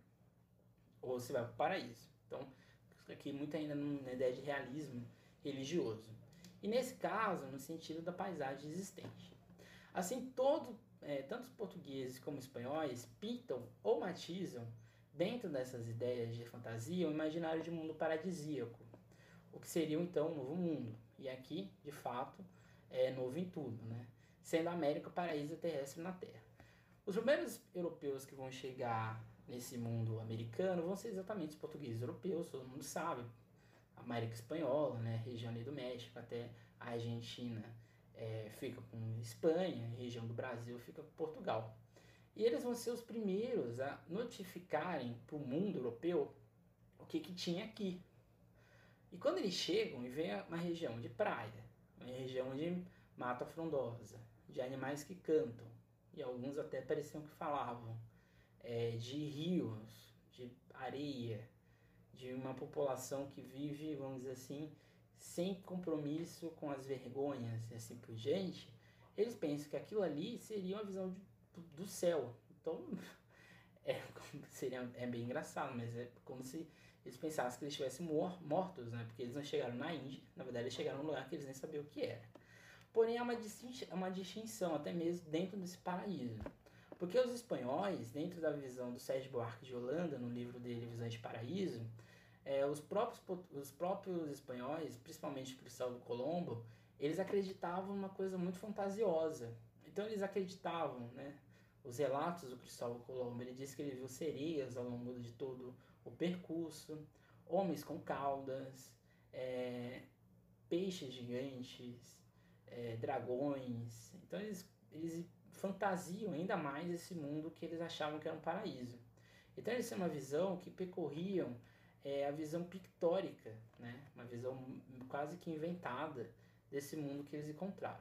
ou você vai para o paraíso. Então, aqui muito ainda na ideia de realismo religioso. E nesse caso, no sentido da paisagem existente. Assim, todo, é, tanto os portugueses como os espanhóis pintam ou matizam, dentro dessas ideias de fantasia, o imaginário de mundo paradisíaco, o que seria então um novo mundo. E aqui, de fato, é novo em tudo, né? sendo a América o paraíso terrestre na Terra. Os primeiros europeus que vão chegar nesse mundo americano vão ser exatamente os portugueses europeus, todo mundo sabe. América Espanhola, né, região ali do México até a Argentina é, fica com Espanha, região do Brasil fica com Portugal. E eles vão ser os primeiros a notificarem para o mundo europeu o que, que tinha aqui. E quando eles chegam e vêm uma região de praia, uma região de mata frondosa, de animais que cantam, e alguns até pareciam que falavam, é, de rios, de areia, de uma população que vive, vamos dizer assim, sem compromisso com as vergonhas e assim por diante, eles pensam que aquilo ali seria uma visão de, do céu. Então, [laughs] é, seria, é bem engraçado, mas é como se eles pensassem que eles estivessem mor mortos, né? Porque eles não chegaram na Índia, na verdade eles chegaram num lugar que eles nem sabiam o que era. Porém, há uma, distinção, uma distinção até mesmo dentro desse paraíso. Porque os espanhóis, dentro da visão do Sérgio Buarque de Holanda, no livro dele Visões de Paraíso, é, os, próprios, os próprios espanhóis, principalmente Cristóvão Colombo, eles acreditavam numa coisa muito fantasiosa. Então eles acreditavam, né? Os relatos do Cristóvão Colombo, ele disse que ele viu sereias ao longo de todo o percurso, homens com caudas, é, peixes gigantes, é, dragões. Então eles, eles fantasiam ainda mais esse mundo que eles achavam que era um paraíso. Então eles têm uma visão que percorriam é, a visão pictórica, né? uma visão quase que inventada desse mundo que eles encontraram.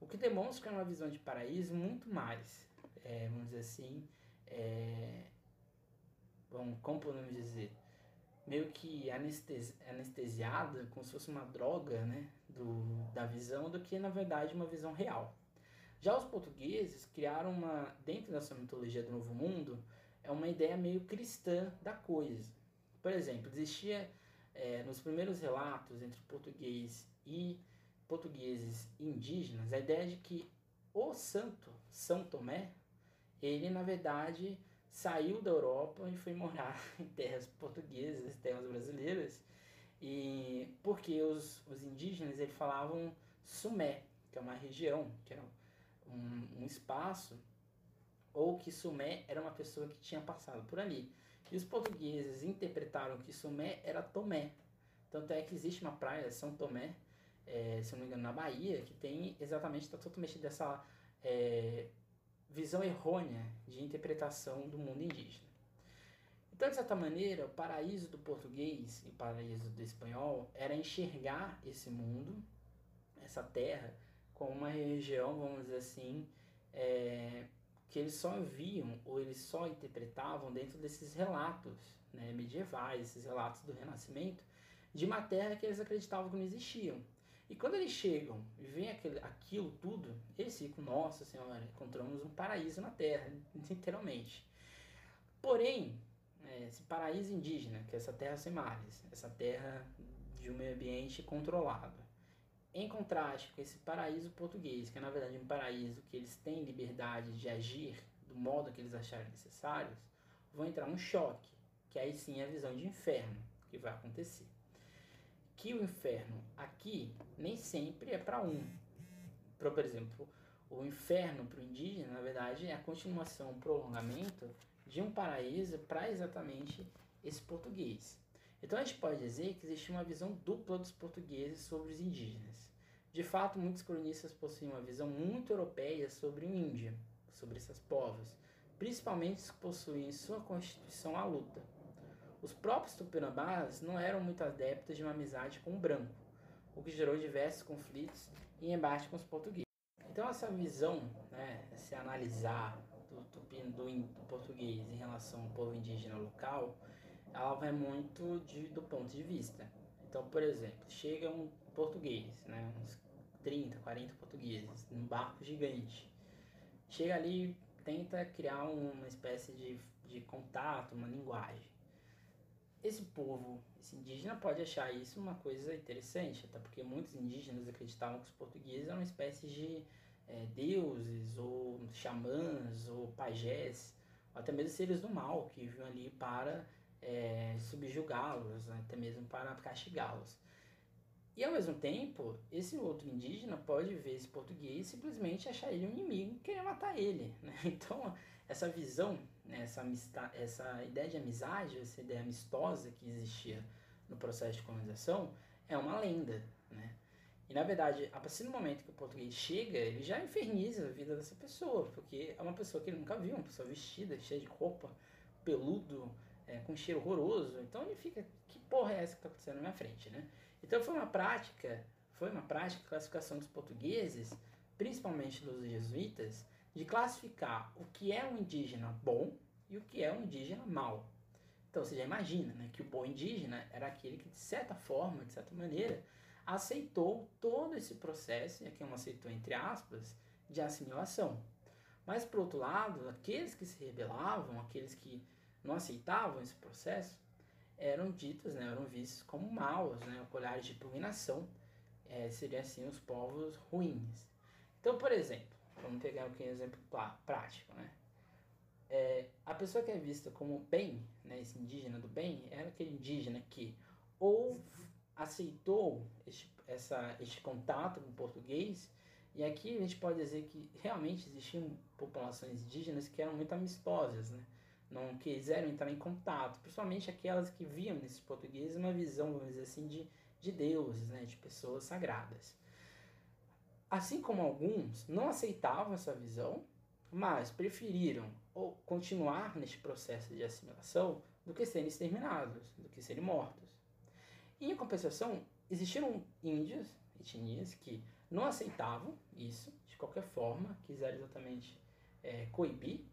O que demonstra uma visão de paraíso muito mais, é, vamos dizer assim, é, bom, como podemos dizer, meio que anestesi anestesiada, como se fosse uma droga né, do, da visão, do que na verdade uma visão real. Já os portugueses criaram uma, dentro dessa mitologia do Novo Mundo, é uma ideia meio cristã da coisa. Por exemplo, existia é, nos primeiros relatos entre português e portugueses indígenas a ideia de que o santo São Tomé, ele na verdade saiu da Europa e foi morar [laughs] em terras portuguesas, terras brasileiras, e porque os, os indígenas eles falavam Sumé, que é uma região, que era um, um espaço, ou que Sumé era uma pessoa que tinha passado por ali. E os portugueses interpretaram que Sumé era Tomé. Tanto é que existe uma praia, São Tomé, é, se não me engano, na Bahia, que tem exatamente, está totalmente dessa é, visão errônea de interpretação do mundo indígena. Então, de certa maneira, o paraíso do português e o paraíso do espanhol era enxergar esse mundo, essa terra, como uma região, vamos dizer assim, é, que eles só viam ou eles só interpretavam dentro desses relatos né, medievais, esses relatos do Renascimento, de uma terra que eles acreditavam que não existiam. E quando eles chegam e veem aquele, aquilo tudo, eles ficam, nossa senhora, encontramos um paraíso na Terra, [laughs] literalmente. Porém, é, esse paraíso indígena, que é essa terra sem mares, essa terra de um meio ambiente controlado, em contraste com esse paraíso português, que é na verdade um paraíso que eles têm liberdade de agir do modo que eles acharem necessários, vão entrar um choque, que aí sim é a visão de inferno que vai acontecer que o inferno aqui nem sempre é para um. Por exemplo, o inferno para o indígena, na verdade, é a continuação, um prolongamento de um paraíso para exatamente esse português. Então a gente pode dizer que existe uma visão dupla dos portugueses sobre os indígenas. De fato, muitos cronistas possuem uma visão muito europeia sobre o Índia, sobre esses povos, principalmente os que possuem em sua constituição a luta. Os próprios tupinambás não eram muito adeptos de uma amizade com o branco, o que gerou diversos conflitos e embate com os portugueses. Então essa visão, né, se analisar do, do, do, português em relação ao povo indígena local, ela vai muito de, do ponto de vista. Então, por exemplo, chega um português, né, uns 30, 40 portugueses, num barco gigante, chega ali tenta criar uma espécie de, de contato, uma linguagem. Esse povo, esse indígena, pode achar isso uma coisa interessante, até porque muitos indígenas acreditavam que os portugueses eram uma espécie de é, deuses, ou xamãs, ou pajés, ou até mesmo seres do mal que viviam ali para é, subjugá-los, né, até mesmo para castigá-los. E ao mesmo tempo, esse outro indígena pode ver esse português e simplesmente achar ele um inimigo e querer matar ele. Né? [laughs] Então, essa visão, né, essa, essa ideia de amizade, essa ideia amistosa que existia no processo de colonização é uma lenda. Né? E na verdade, a partir do momento que o português chega, ele já inferniza a vida dessa pessoa, porque é uma pessoa que ele nunca viu, uma pessoa vestida, cheia de roupa, peludo, é, com cheiro horroroso. Então ele fica, que porra é essa que está acontecendo na minha frente, né? Então foi uma prática, foi uma prática classificação dos portugueses, principalmente dos jesuítas, de classificar o que é um indígena bom e o que é um indígena mau. Então você já imagina né, que o bom indígena era aquele que, de certa forma, de certa maneira, aceitou todo esse processo, e aqui não aceitou entre aspas, de assimilação. Mas, por outro lado, aqueles que se rebelavam, aqueles que não aceitavam esse processo, eram ditos, né, eram vistos como maus, né, colhares de dominação, é, seriam assim os povos ruins. Então, por exemplo, vamos pegar aqui um exemplo prático, né? É, a pessoa que é vista como bem, né, esse indígena do bem, era aquele indígena que ou aceitou este, essa, este contato com o português, e aqui a gente pode dizer que realmente existiam populações indígenas que eram muito amistosas, né? Não quiseram entrar em contato, principalmente aquelas que viam nesses portugueses uma visão, vamos dizer assim, de, de deuses, né, de pessoas sagradas. Assim como alguns não aceitavam essa visão, mas preferiram ou continuar neste processo de assimilação do que serem exterminados, do que serem mortos. Em compensação, existiram índios, etnias, que não aceitavam isso de qualquer forma, quiseram exatamente é, coibir,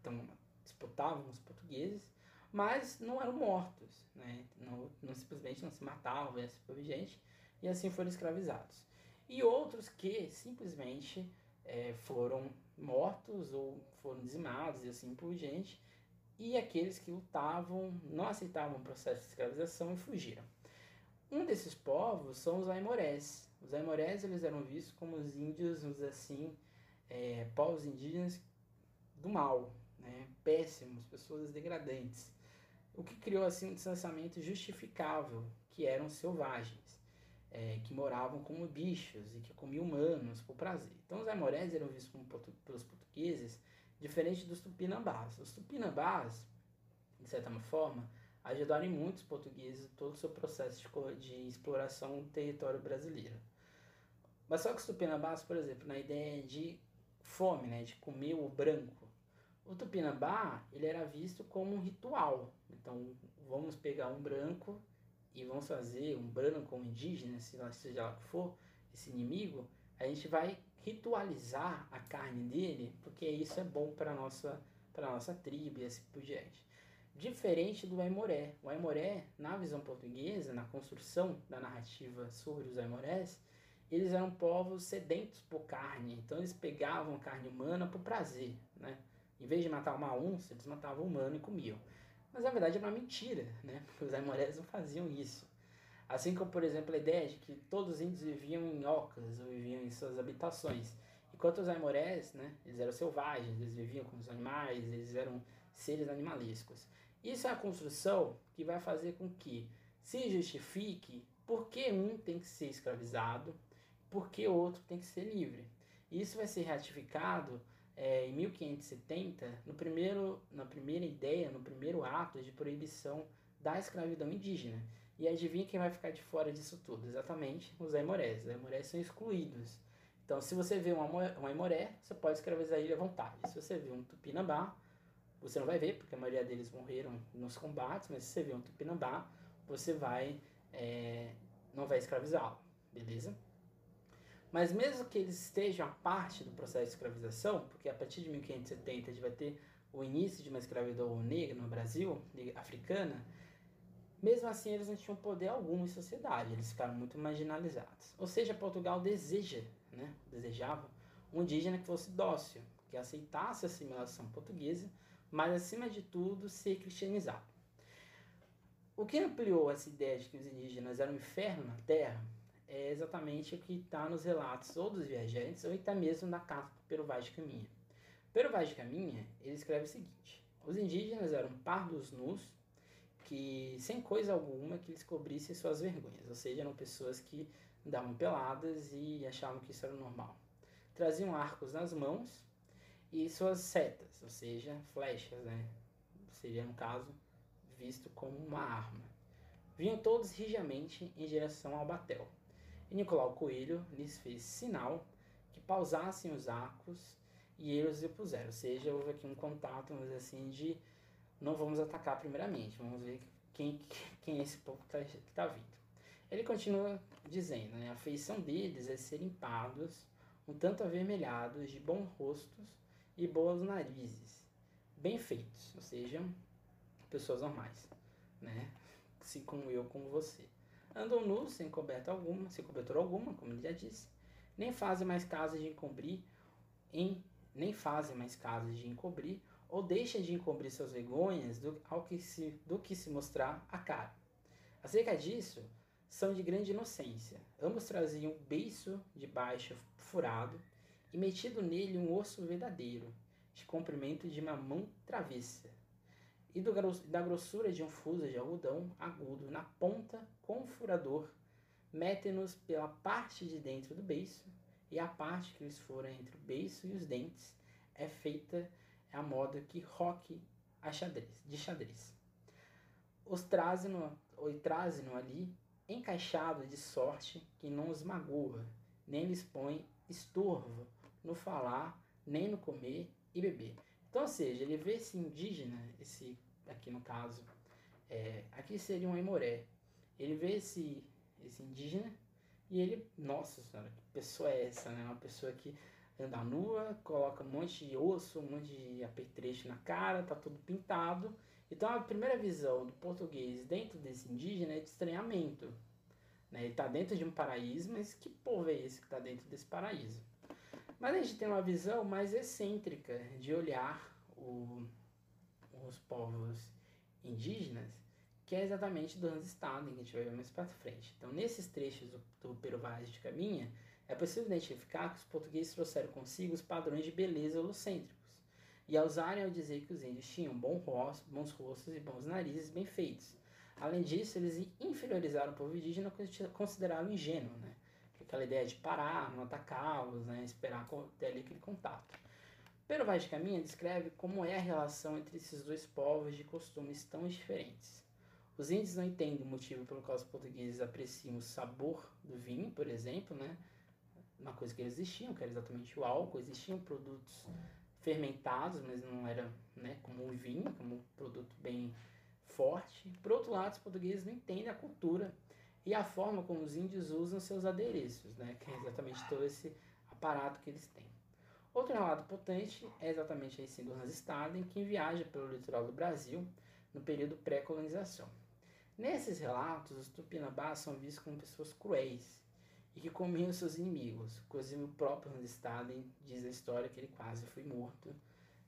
então disputavam os portugueses, mas não eram mortos, né? não, não simplesmente não se matavam, assim por gente, e assim foram escravizados. E outros que simplesmente é, foram mortos ou foram dizimados e assim por diante, e aqueles que lutavam não aceitavam o processo de escravização e fugiram. Um desses povos são os aimorés. Os aimorés eles eram vistos como os índios, assim, é, povos indígenas do mal, né, péssimos, pessoas degradantes. O que criou assim um distanciamento justificável, que eram selvagens, é, que moravam como bichos e que comiam humanos por prazer. Então os aimorés eram vistos como, pelos portugueses diferente dos tupinambás. Os tupinambás, de certa forma, ajudaram muito os portugueses todo o seu processo de, de exploração do território brasileiro. Mas só que os tupinambás, por exemplo, na ideia de fome, né, de comer o branco, o Tupinambá, ele era visto como um ritual. Então, vamos pegar um branco e vamos fazer um branco um indígena, seja lá o que for, esse inimigo, a gente vai ritualizar a carne dele, porque isso é bom para nossa, nossa tribo e assim por diante. Diferente do Aimoré. O Aimoré, na visão portuguesa, na construção da narrativa sobre os Aimorés, eles eram povos sedentos por carne, então eles pegavam carne humana por prazer, né? Em vez de matar uma onça, eles matavam um humano e comiam. Mas na verdade era uma mentira, né? Porque [laughs] os aimorés não faziam isso. Assim como, por exemplo, a ideia de que todos os índios viviam em ocas ou viviam em suas habitações. Enquanto os aimorés, né, eles eram selvagens, eles viviam com os animais, eles eram seres animalescos. Isso é a construção que vai fazer com que se justifique por que um tem que ser escravizado, por que o outro tem que ser livre. Isso vai ser ratificado é, em 1570, no primeiro, na primeira ideia, no primeiro ato de proibição da escravidão indígena. E adivinha quem vai ficar de fora disso tudo? Exatamente os aimorés. Os aimorés são excluídos. Então, se você vê um aimoré, você pode escravizar ele à vontade. Se você vê um tupinambá, você não vai ver, porque a maioria deles morreram nos combates, mas se você vê um tupinambá, você vai é, não vai escravizá-lo, beleza? Mas mesmo que eles estejam a parte do processo de escravização, porque a partir de 1570 a gente vai ter o início de uma escravidão negra no Brasil, africana, mesmo assim eles não tinham poder algum em sociedade, eles ficaram muito marginalizados. Ou seja, Portugal deseja, né, desejava um indígena que fosse dócil, que aceitasse a assimilação portuguesa, mas acima de tudo ser cristianizado. O que ampliou essa ideia de que os indígenas eram um inferno na Terra é exatamente o que está nos relatos ou dos viajantes ou até mesmo na carta do Vaz de Caminha. Pero Vaz de Caminha, ele escreve o seguinte, os indígenas eram pardos nus, que sem coisa alguma que cobrissem suas vergonhas, ou seja, eram pessoas que andavam peladas e achavam que isso era normal. Traziam arcos nas mãos e suas setas, ou seja, flechas, né? Seria, no caso, visto como uma arma. Vinham todos rijamente em direção ao batel. E Nicolau Coelho lhes fez sinal que pausassem os arcos e eles o puseram. Ou seja, houve aqui um contato, vamos dizer assim, de não vamos atacar primeiramente, vamos ver quem, quem é esse povo que está tá vindo. Ele continua dizendo, né, a feição deles é serem pardos, um tanto avermelhados, de bons rostos e boas narizes, bem feitos, ou seja, pessoas normais, né, assim como eu, como você. Andam nus, sem coberta alguma, sem cobertura alguma, como ele já disse, nem fazem mais casas de encobrir, em, nem fazem mais casas de encobrir ou deixa de encobrir suas vergonhas do, ao que se, do que se mostrar a cara. Acerca disso, são de grande inocência. Ambos traziam um beiço de baixo furado e metido nele um osso verdadeiro, de comprimento de uma mão travessa, e do, da grossura de um fuso de algodão agudo na ponta com furador, mete-nos pela parte de dentro do beiço, e a parte que lhes fora entre o beiço e os dentes é feita a moda que rock a xadrez, de xadrez. Os trazem-no, trazem ali encaixado de sorte que não os magoa, nem lhes põe estorvo no falar, nem no comer e beber. Então, ou seja, ele vê esse indígena, esse aqui no caso, é, aqui seria um Aimoré. Ele vê esse, esse indígena e ele, nossa senhora, que pessoa é essa, né? Uma pessoa que anda nua, coloca um monte de osso, um monte de apetrecho na cara, tá tudo pintado. Então a primeira visão do português dentro desse indígena é de estranhamento. Né? Ele está dentro de um paraíso, mas que povo é esse que está dentro desse paraíso? Mas a gente tem uma visão mais excêntrica de olhar o, os povos indígenas, que é exatamente do Hans Staden, que a gente vai ver mais para frente. Então, nesses trechos do, do Pero Vaz de Caminha, é possível identificar que os portugueses trouxeram consigo os padrões de beleza holocêntricos, e a usarem ao dizer que os índios tinham bons rostos, bons rostos e bons narizes bem feitos. Além disso, eles inferiorizaram o povo indígena considerá-lo ingênuo, né? Aquela ideia de parar, não atacá-los, né? esperar ter ali aquele contato. Pero Vaz de Caminha descreve como é a relação entre esses dois povos de costumes tão diferentes. Os índios não entendem o motivo pelo qual os portugueses apreciam o sabor do vinho, por exemplo, né? uma coisa que existiam, que era exatamente o álcool. Existiam produtos fermentados, mas não era né, como o vinho, como um produto bem forte. Por outro lado, os portugueses não entendem a cultura e a forma como os índios usam seus adereços, né, que é exatamente todo esse aparato que eles têm. Outro relato potente é exatamente esse do Hans Staden, que viaja pelo litoral do Brasil no período pré-colonização. Nesses relatos, os tupinambás são vistos como pessoas cruéis, e que comiam seus inimigos. Inclusive o próprio Staden diz a história que ele quase foi morto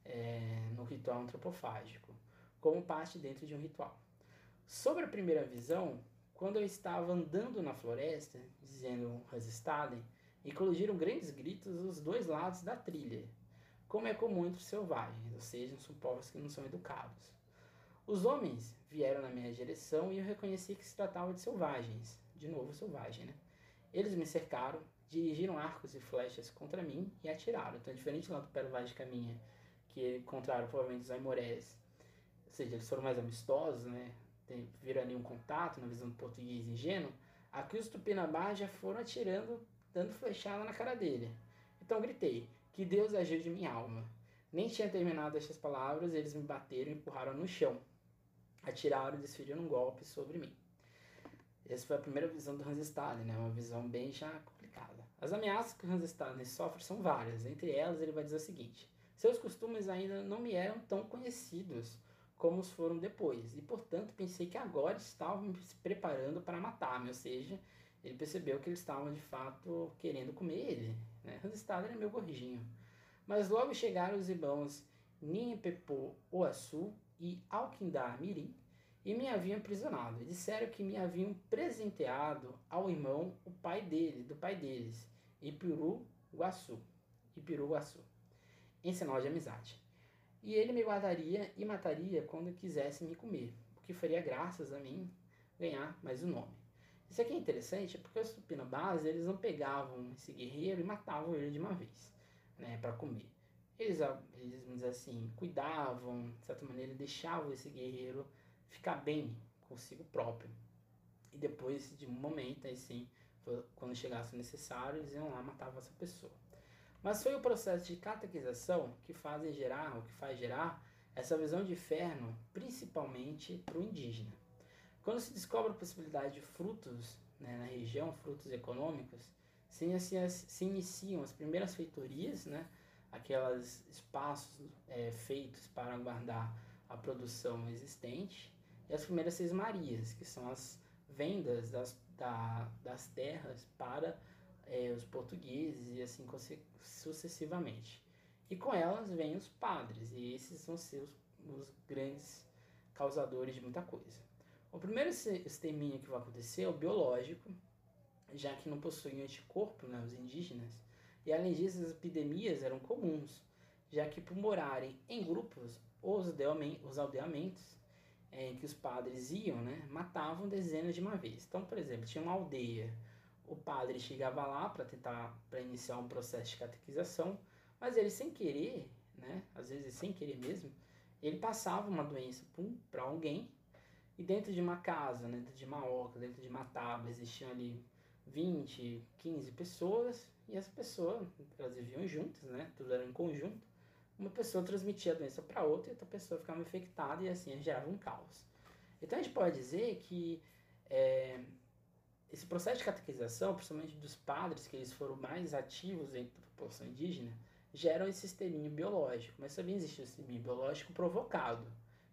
é, no ritual antropofágico, como parte dentro de um ritual. Sobre a primeira visão, quando eu estava andando na floresta, dizendo Staden, eclodiram grandes gritos dos dois lados da trilha, como é comum entre os selvagens, ou seja, são povos que não são educados. Os homens vieram na minha direção e eu reconheci que se tratava de selvagens, de novo selvagem, né? Eles me cercaram, dirigiram arcos e flechas contra mim e atiraram. Então, diferente lá do Pero Vaz de Caminha, que encontraram provavelmente os Aimorés, ou seja, eles foram mais amistosos, né? Viram ali um contato na visão do português ingênuo. Aqui os Tupinambá já foram atirando, dando flechada na cara dele. Então gritei, que Deus ajude minha alma. Nem tinha terminado estas palavras, eles me bateram e empurraram no chão. Atiraram e desferiram um golpe sobre mim. Essa foi a primeira visão do Hans Stalin, né? Uma visão bem já complicada. As ameaças que o Hans Stalin sofre são várias. Entre elas, ele vai dizer o seguinte: seus costumes ainda não me eram tão conhecidos como os foram depois, e portanto pensei que agora estavam se preparando para matar-me, ou seja, ele percebeu que eles estavam de fato querendo comer ele. Né? Stalin é meu gordinho. Mas logo chegaram os irmãos Ninhepepô Oaçu e Alquindá Mirim e me haviam aprisionado. E disseram que me haviam presenteado ao irmão, o pai dele, do pai deles, Ipiru Guaçu, Ipiru Guaçu, em sinal de amizade. E ele me guardaria e mataria quando quisesse me comer, o que faria graças a mim ganhar mais o um nome. Isso aqui é interessante porque os Tupinambás, eles não pegavam esse guerreiro e matavam ele de uma vez, né, para comer. Eles, eles, vamos dizer assim, cuidavam, de certa maneira, deixavam esse guerreiro ficar bem consigo próprio. E depois de um momento, aí sim, quando chegasse o necessário, eles iam lá e matavam essa pessoa. Mas foi o processo de catequização que faz gerar, o que faz gerar essa visão de inferno, principalmente para o indígena. Quando se descobre a possibilidade de frutos né, na região, frutos econômicos, se, se iniciam as primeiras feitorias, né, aqueles espaços é, feitos para guardar a produção existente, e as primeiras seis marias, que são as vendas das, da, das terras para é, os portugueses e assim sucessivamente. E com elas vêm os padres, e esses são seus, os grandes causadores de muita coisa. O primeiro extermínio que vai acontecer é o biológico, já que não possuem anticorpo, né, os indígenas, e além disso, as epidemias eram comuns, já que por morarem em grupos, os, os aldeamentos é, que os padres iam, né, matavam dezenas de uma vez. Então, por exemplo, tinha uma aldeia, o padre chegava lá para tentar, para iniciar um processo de catequização, mas ele sem querer, né, às vezes sem querer mesmo, ele passava uma doença para alguém e dentro de uma casa, né, dentro de uma oca, dentro de uma tábua, existiam ali 20, 15 pessoas e as pessoas, elas viviam juntas, né, tudo era em conjunto uma pessoa transmitia a doença para outra e outra pessoa ficava infectada e assim gerava um caos. Então a gente pode dizer que é, esse processo de catequização, principalmente dos padres, que eles foram mais ativos dentro da população indígena, geram esse extermínio biológico. Mas também existe o extermínio biológico provocado,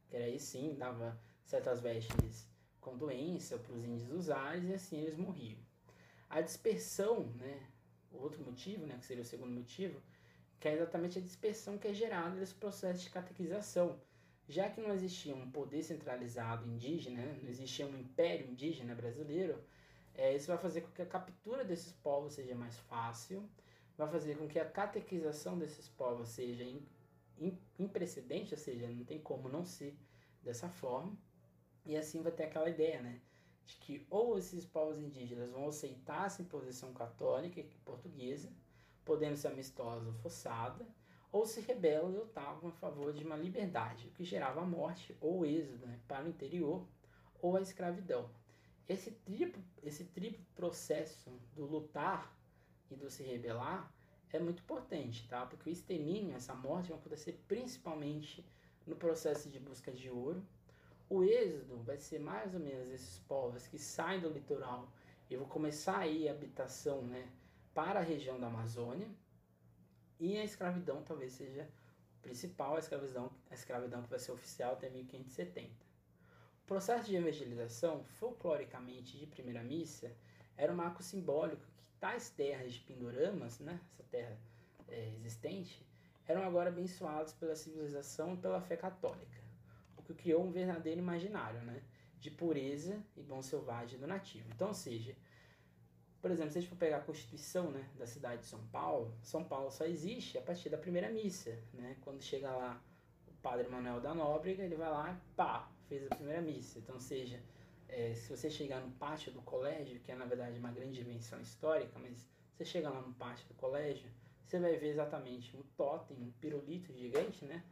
que aí sim dava certas vestes com doença para os índios usarem e assim eles morriam. A dispersão, né, outro motivo, né, que seria o segundo motivo, que é exatamente a dispersão que é gerada nesse processo de catequização. Já que não existia um poder centralizado indígena, não existia um império indígena brasileiro, é, isso vai fazer com que a captura desses povos seja mais fácil, vai fazer com que a catequização desses povos seja imprecedente, ou seja, não tem como não ser dessa forma, e assim vai ter aquela ideia, né? De que ou esses povos indígenas vão aceitar essa imposição católica e portuguesa, podendo ser amistosa ou forçada, ou se rebelam e lutavam a favor de uma liberdade, o que gerava a morte ou êxodo né, para o interior ou a escravidão. Esse triplo, esse triplo processo do lutar e do se rebelar é muito importante, tá? Porque o extermínio, essa morte, vai acontecer principalmente no processo de busca de ouro. O êxodo vai ser mais ou menos esses povos que saem do litoral e vão começar aí a habitação, né? para a região da Amazônia e a escravidão talvez seja principal, a escravidão, a escravidão que vai ser oficial até 1570. O processo de evangelização, folcloricamente de primeira missa, era um marco simbólico que tais terras de Pindoramas, né, essa terra é, existente, eram agora abençoadas pela civilização e pela fé católica, o que criou um verdadeiro imaginário né, de pureza e bom selvagem do nativo. Então, ou seja, por exemplo, se a gente for pegar a Constituição né, da cidade de São Paulo, São Paulo só existe a partir da primeira missa. Né? Quando chega lá o padre Manuel da Nóbrega, ele vai lá e pá, fez a primeira missa. Então, seja, é, se você chegar no pátio do colégio, que é na verdade uma grande invenção histórica, mas você chega lá no pátio do colégio, você vai ver exatamente um totem, um pirulito gigante, né?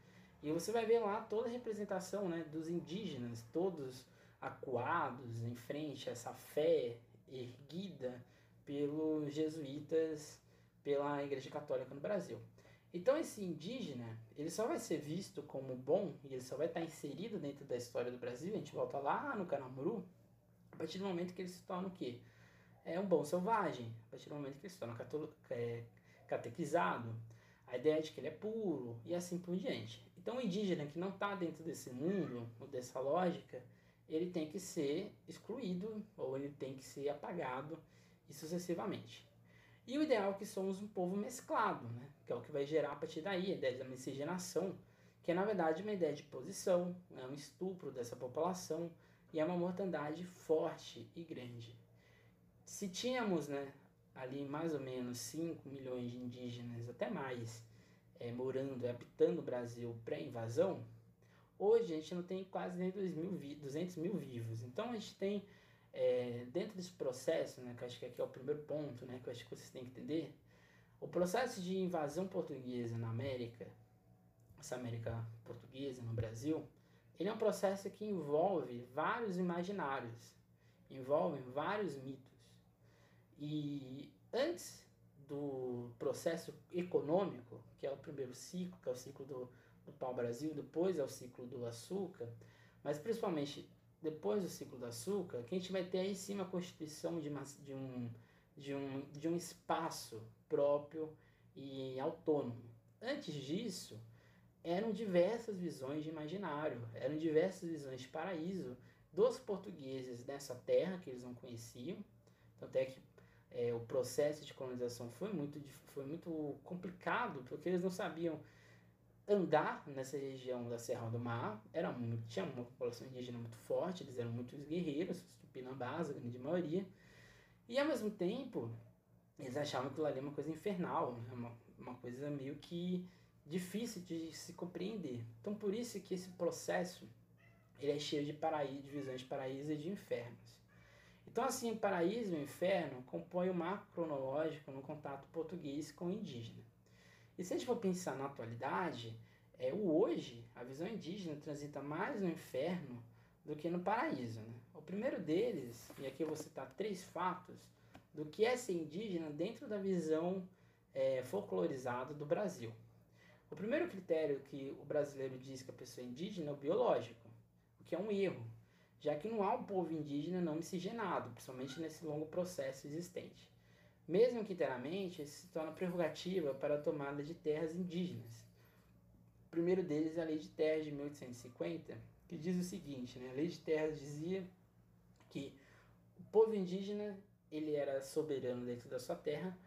E você vai ver lá toda a representação né, dos indígenas, todos acuados em frente a essa fé erguida pelos jesuítas, pela Igreja Católica no Brasil. Então esse indígena, ele só vai ser visto como bom e ele só vai estar inserido dentro da história do Brasil, a gente volta lá no Canamuru, a partir do momento que ele se torna o quê? É um bom selvagem, a partir do momento que ele se torna é, catequizado, a ideia é de que ele é puro e assim por diante. Então o indígena que não está dentro desse mundo, ou dessa lógica, ele tem que ser excluído ou ele tem que ser apagado e sucessivamente. E o ideal é que somos um povo mesclado, né? Que é o que vai gerar a partir daí a ideia da miscigenação, que é na verdade uma ideia de posição, é um estupro dessa população e é uma mortandade forte e grande. Se tínhamos né, ali mais ou menos 5 milhões de indígenas, até mais, é, morando e habitando o Brasil pré-invasão, hoje a gente não tem quase nem 2 mil, 200 mil vivos. Então a gente tem, é, dentro desse processo, né, que acho que aqui é o primeiro ponto né, que eu acho que vocês têm que entender, o processo de invasão portuguesa na América, essa América portuguesa no Brasil, ele é um processo que envolve vários imaginários, envolve vários mitos. E antes do processo econômico, que é o primeiro ciclo, que é o ciclo do, do pau-brasil, depois é o ciclo do açúcar, mas principalmente depois do ciclo do açúcar, que a gente vai ter aí sim a constituição de, uma, de, um, de, um, de um espaço próprio e autônomo. Antes disso, eram diversas visões de imaginário, eram diversas visões de paraíso dos portugueses nessa terra que eles não conheciam. Tanto é que é, o processo de colonização foi muito, foi muito complicado, porque eles não sabiam andar nessa região da Serra do Mar. Era muito, tinha uma população indígena muito forte, eles eram muitos guerreiros, tupinambás, a grande maioria. E ao mesmo tempo, eles achavam aquilo ali uma coisa infernal, uma, uma coisa meio que difícil de se compreender. Então por isso que esse processo ele é cheio de paraíso, de visões de paraíso e de infernos. Então assim, paraíso e inferno compõem o marco cronológico no contato português com o indígena. E se a gente for pensar na atualidade, é, o hoje, a visão indígena transita mais no inferno do que no paraíso. Né? O primeiro deles, e aqui eu vou citar três fatos, do que é ser indígena dentro da visão é, folclorizada do Brasil. O primeiro critério que o brasileiro diz que a pessoa é indígena é o biológico, o que é um erro, já que não há um povo indígena não miscigenado, principalmente nesse longo processo existente. Mesmo que inteiramente, isso se torna prerrogativa para a tomada de terras indígenas. O primeiro deles é a Lei de Terras de 1850, que diz o seguinte, né? a Lei de Terras dizia que o povo indígena ele era soberano dentro da sua terra,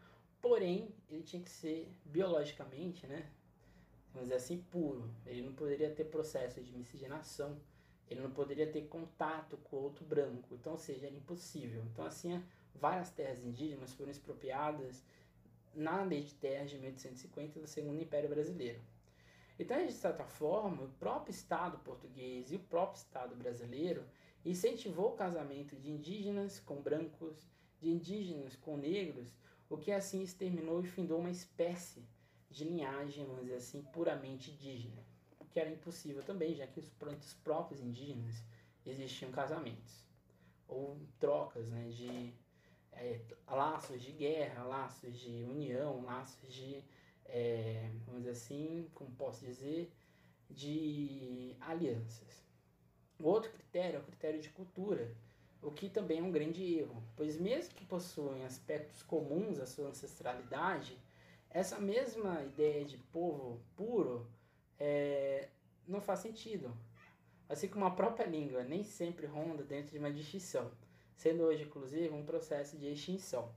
porém ele tinha que ser biologicamente, né, vamos dizer assim, puro. Ele não poderia ter processo de miscigenação, ele não poderia ter contato com outro branco. Então, ou seja, era impossível. Então, assim, várias terras indígenas foram expropriadas na Lei de Terras de 1850 do Segundo Império Brasileiro. Então, de certa forma, o próprio Estado português e o próprio Estado brasileiro incentivou o casamento de indígenas com brancos, de indígenas com negros, o que assim exterminou e findou uma espécie de linhagem, vamos dizer assim, puramente indígena, o que era impossível também, já que os, os próprios indígenas existiam casamentos. Ou trocas né, de é, laços de guerra, laços de união, laços de, é, vamos dizer assim, como posso dizer, de alianças. O outro critério é o critério de cultura, o que também é um grande erro, pois mesmo que possuem aspectos comuns à sua ancestralidade, essa mesma ideia de povo puro é, não faz sentido. Assim como a própria língua nem sempre ronda dentro de uma distinção, sendo hoje, inclusive, um processo de extinção.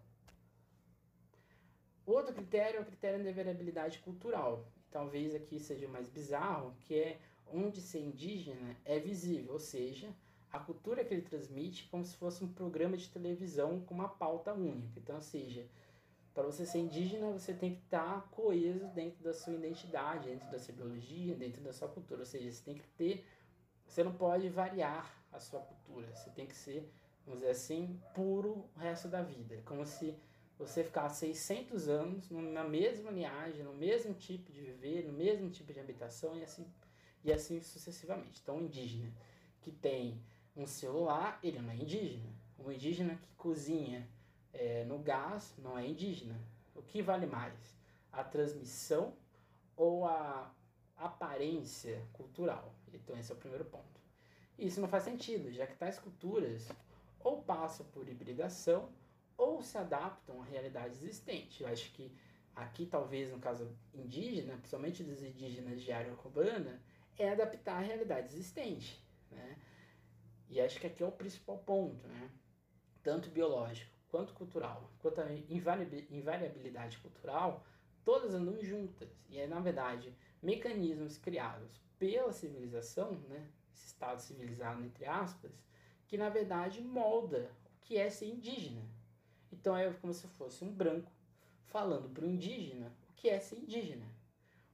Outro critério é o critério da variabilidade cultural. Talvez aqui seja o mais bizarro, que é onde ser indígena é visível, ou seja, a cultura que ele transmite como se fosse um programa de televisão com uma pauta única. Então, ou seja, para você ser indígena, você tem que estar tá coeso dentro da sua identidade, dentro da sua biologia, dentro da sua cultura. Ou seja, você tem que ter. Você não pode variar a sua cultura. Você tem que ser, vamos dizer assim, puro o resto da vida. É como se você ficasse 600 anos na mesma linhagem, no mesmo tipo de viver, no mesmo tipo de habitação e assim, e assim sucessivamente. Então, o indígena que tem um celular, ele não é indígena. Um indígena que cozinha é, no gás não é indígena. O que vale mais? A transmissão ou a aparência cultural? Então esse é o primeiro ponto. Isso não faz sentido, já que tais culturas ou passam por hibridação ou se adaptam à realidade existente. Eu acho que aqui talvez no caso indígena, principalmente dos indígenas de área urbana, é adaptar à realidade existente, né? E acho que aqui é o principal ponto, né? Tanto biológico quanto cultural, quanto a invariabilidade cultural, todas andam juntas. E é, na verdade, mecanismos criados pela civilização, né, esse Estado civilizado, entre aspas, que na verdade molda o que é ser indígena. Então é como se fosse um branco falando para o indígena o que é ser indígena.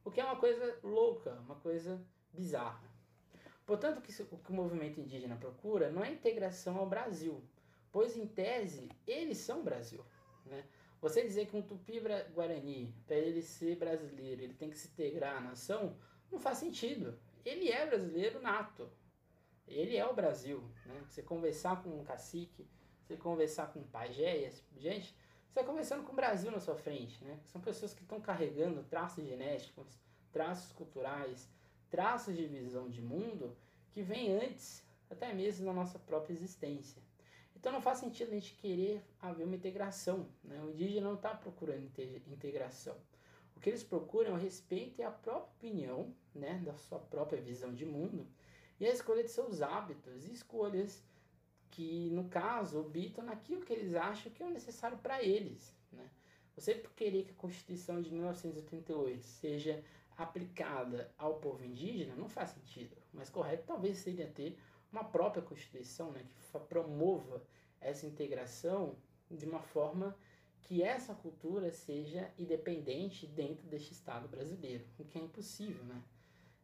O que é uma coisa louca, uma coisa bizarra. Portanto, o que o, que o movimento indígena procura não é integração ao Brasil, pois em tese eles são Brasil. Né? Você dizer que um tupi-guarani, para ele ser brasileiro, ele tem que se integrar à nação, não faz sentido. Ele é brasileiro nato. Ele é o Brasil. Né? Você conversar com um cacique, você conversar com um pajé, gente, você está conversando com o Brasil na sua frente. Né? São pessoas que estão carregando traços genéticos, traços culturais, traços de visão de mundo que vem antes, até mesmo da nossa própria existência. Então não faz sentido a gente querer haver uma integração. Né? O indígena não está procurando integração. O que eles procuram é o respeito e a própria opinião, né, da sua própria visão de mundo, e a escolha de seus hábitos e escolhas que, no caso, habitam naquilo que eles acham que é necessário para eles. Né? Você querer que a Constituição de 1988 seja aplicada ao povo indígena não faz sentido. O mais correto talvez seria ter uma própria Constituição né, que promova essa integração de uma forma que essa cultura seja independente dentro deste Estado brasileiro, o que é impossível, né?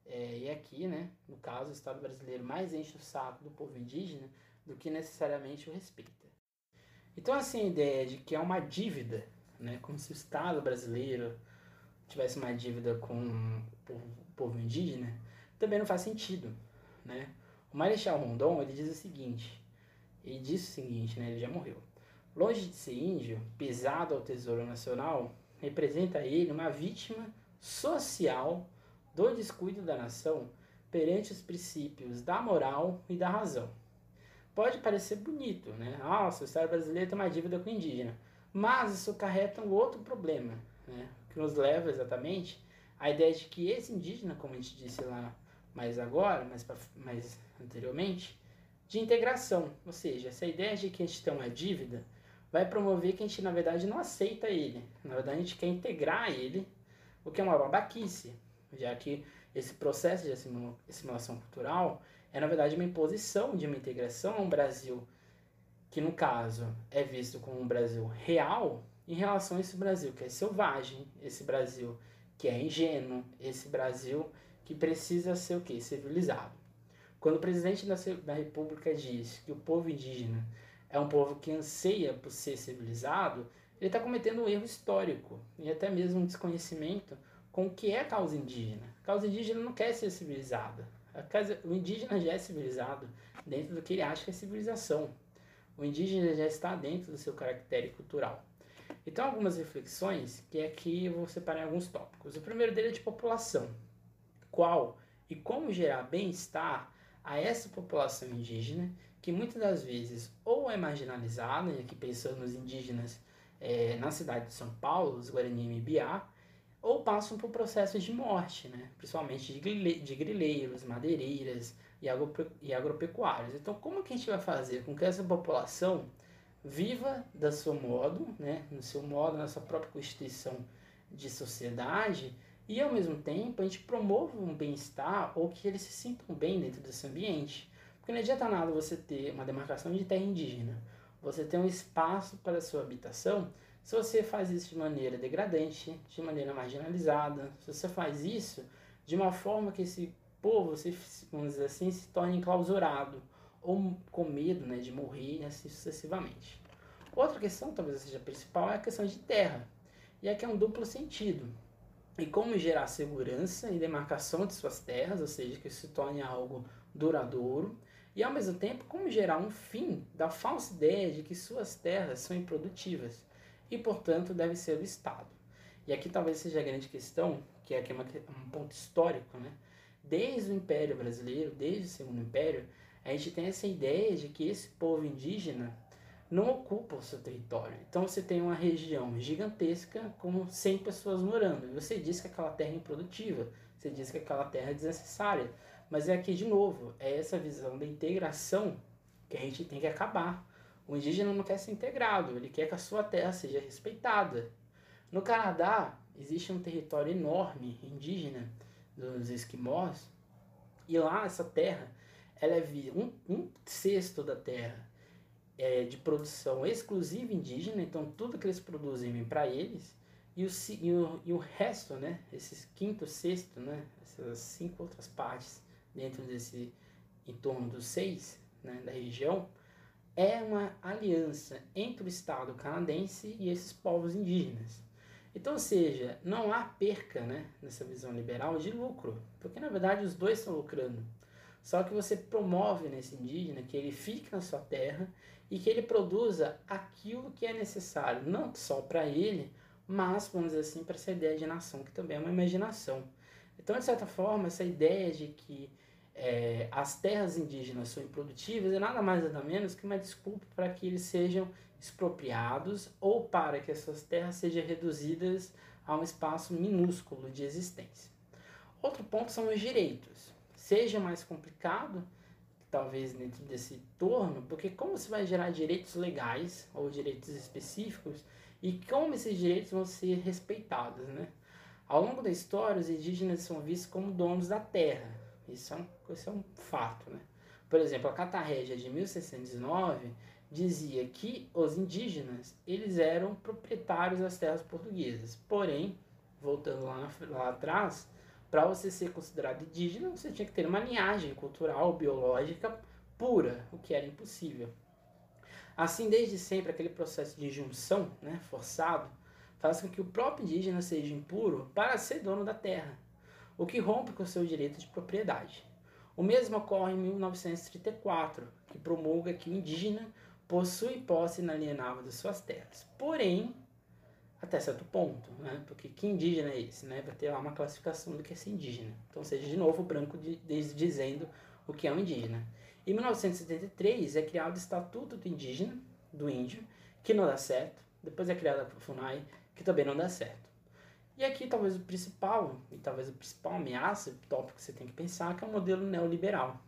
É, e aqui, né, no caso, o Estado brasileiro mais enche o saco do povo indígena do que necessariamente o respeita. Então, assim, a ideia de que é uma dívida, né, como se o Estado brasileiro tivesse uma dívida com o povo indígena, também não faz sentido, né? O Marechal Rondon, ele diz o seguinte, ele disse o seguinte, né, ele já morreu. Longe de ser índio, pesado ao Tesouro Nacional, representa ele uma vítima social do descuido da nação perante os princípios da moral e da razão. Pode parecer bonito, né? Nossa, o Estado brasileiro tem uma dívida com o indígena. Mas isso carreta um outro problema, né? Que nos leva exatamente à ideia de que esse indígena, como a gente disse lá mais agora, mais, pra, mais anteriormente, de integração. Ou seja, essa ideia de que a gente tem uma dívida vai promover que a gente, na verdade, não aceita ele. Na verdade, a gente quer integrar ele, o que é uma babaquice, já que esse processo de assimilação cultural é, na verdade, uma imposição de uma integração a um Brasil que, no caso, é visto como um Brasil real em relação a esse Brasil que é selvagem, esse Brasil que é ingênuo, esse Brasil que precisa ser o quê? Civilizado. Quando o presidente da, República diz que o povo indígena é um povo que anseia por ser civilizado, ele está cometendo um erro histórico e até mesmo um desconhecimento com o que é a causa indígena. A causa indígena não quer ser civilizada. Casa, o indígena já é civilizado dentro do que ele acha que é civilização. O indígena já está dentro do seu caractere cultural. Então, algumas reflexões que aqui eu vou separar em alguns tópicos. O primeiro dele é de população. Qual e como gerar bem-estar a essa população indígena, que muitas das vezes ou é marginalizada, e aqui pensando nos indígenas é, na cidade de São Paulo, os Guarani e Biá, ou passam por processos de morte, né? principalmente de grileiros, madeireiras e agropecuários. Então, como que a gente vai fazer com que essa população viva da seu modo, né? no seu modo, na sua própria constituição de sociedade, e ao mesmo tempo a gente promova um bem-estar ou que eles se sintam bem dentro desse ambiente. Porque não adianta nada você ter uma demarcação de terra indígena, você ter um espaço para a sua habitação, se você faz isso de maneira degradante, de maneira marginalizada, se você faz isso de uma forma que esse povo, se, vamos dizer assim, se torne enclausurado ou com medo né, de morrer assim sucessivamente. Outra questão, talvez seja a principal, é a questão de terra. E aqui é um duplo sentido. E como gerar segurança e demarcação de suas terras, ou seja, que se torne algo duradouro, e ao mesmo tempo como gerar um fim da falsa ideia de que suas terras são improdutivas e, portanto, deve ser o Estado. E aqui talvez seja a grande questão, que é aqui uma, um ponto histórico, né? Desde o Império Brasileiro, desde o Segundo Império, a gente tem essa ideia de que esse povo indígena não ocupa o seu território. Então você tem uma região gigantesca com 100 pessoas morando. E você diz que aquela terra é improdutiva, você diz que aquela terra é desnecessária. Mas é aqui de novo, é essa visão da integração que a gente tem que acabar. O indígena não quer ser integrado, ele quer que a sua terra seja respeitada. No Canadá, existe um território enorme indígena dos esquimós, e lá essa terra, ela é um, um sexto da terra é de produção exclusiva indígena, então tudo que eles produzem vem para eles, e o, e, o, e o resto, né, esses quinto, sexto, né, essas cinco outras partes dentro desse em torno dos seis né, da região, é uma aliança entre o Estado canadense e esses povos indígenas. Então, ou seja, não há perca né, nessa visão liberal de lucro, porque na verdade os dois estão lucrando. Só que você promove nesse indígena que ele fique na sua terra e que ele produza aquilo que é necessário, não só para ele, mas, vamos dizer assim, para essa ideia de nação, que também é uma imaginação. Então, de certa forma, essa ideia de que é, as terras indígenas são improdutíveis é nada mais nada menos que uma desculpa para que eles sejam expropriados ou para que essas terras sejam reduzidas a um espaço minúsculo de existência. Outro ponto são os direitos. Seja mais complicado, talvez dentro desse torno, porque como você vai gerar direitos legais ou direitos específicos e como esses direitos vão ser respeitados, né? Ao longo da história, os indígenas são vistos como donos da terra, isso é um, isso é um fato, né? Por exemplo, a Carta Régia de 1609 dizia que os indígenas eles eram proprietários das terras portuguesas. Porém, voltando lá, lá atrás, para você ser considerado indígena, você tinha que ter uma linhagem cultural, biológica pura, o que era impossível. Assim, desde sempre, aquele processo de junção né, forçado faz com que o próprio indígena seja impuro para ser dono da terra o que rompe com seu direito de propriedade. O mesmo ocorre em 1934, que promulga que o indígena possui posse inalienável de suas terras. Porém, até certo ponto, né? porque que indígena é esse? Né? Vai ter lá uma classificação do que é ser indígena. Então, seja de novo o branco de, de, dizendo o que é um indígena. Em 1973 é criado o Estatuto do Indígena, do Índio, que não dá certo. Depois é criada a FUNAI, que também não dá certo. E aqui talvez o principal, e talvez o principal ameaça, o tópico que você tem que pensar, que é o modelo neoliberal.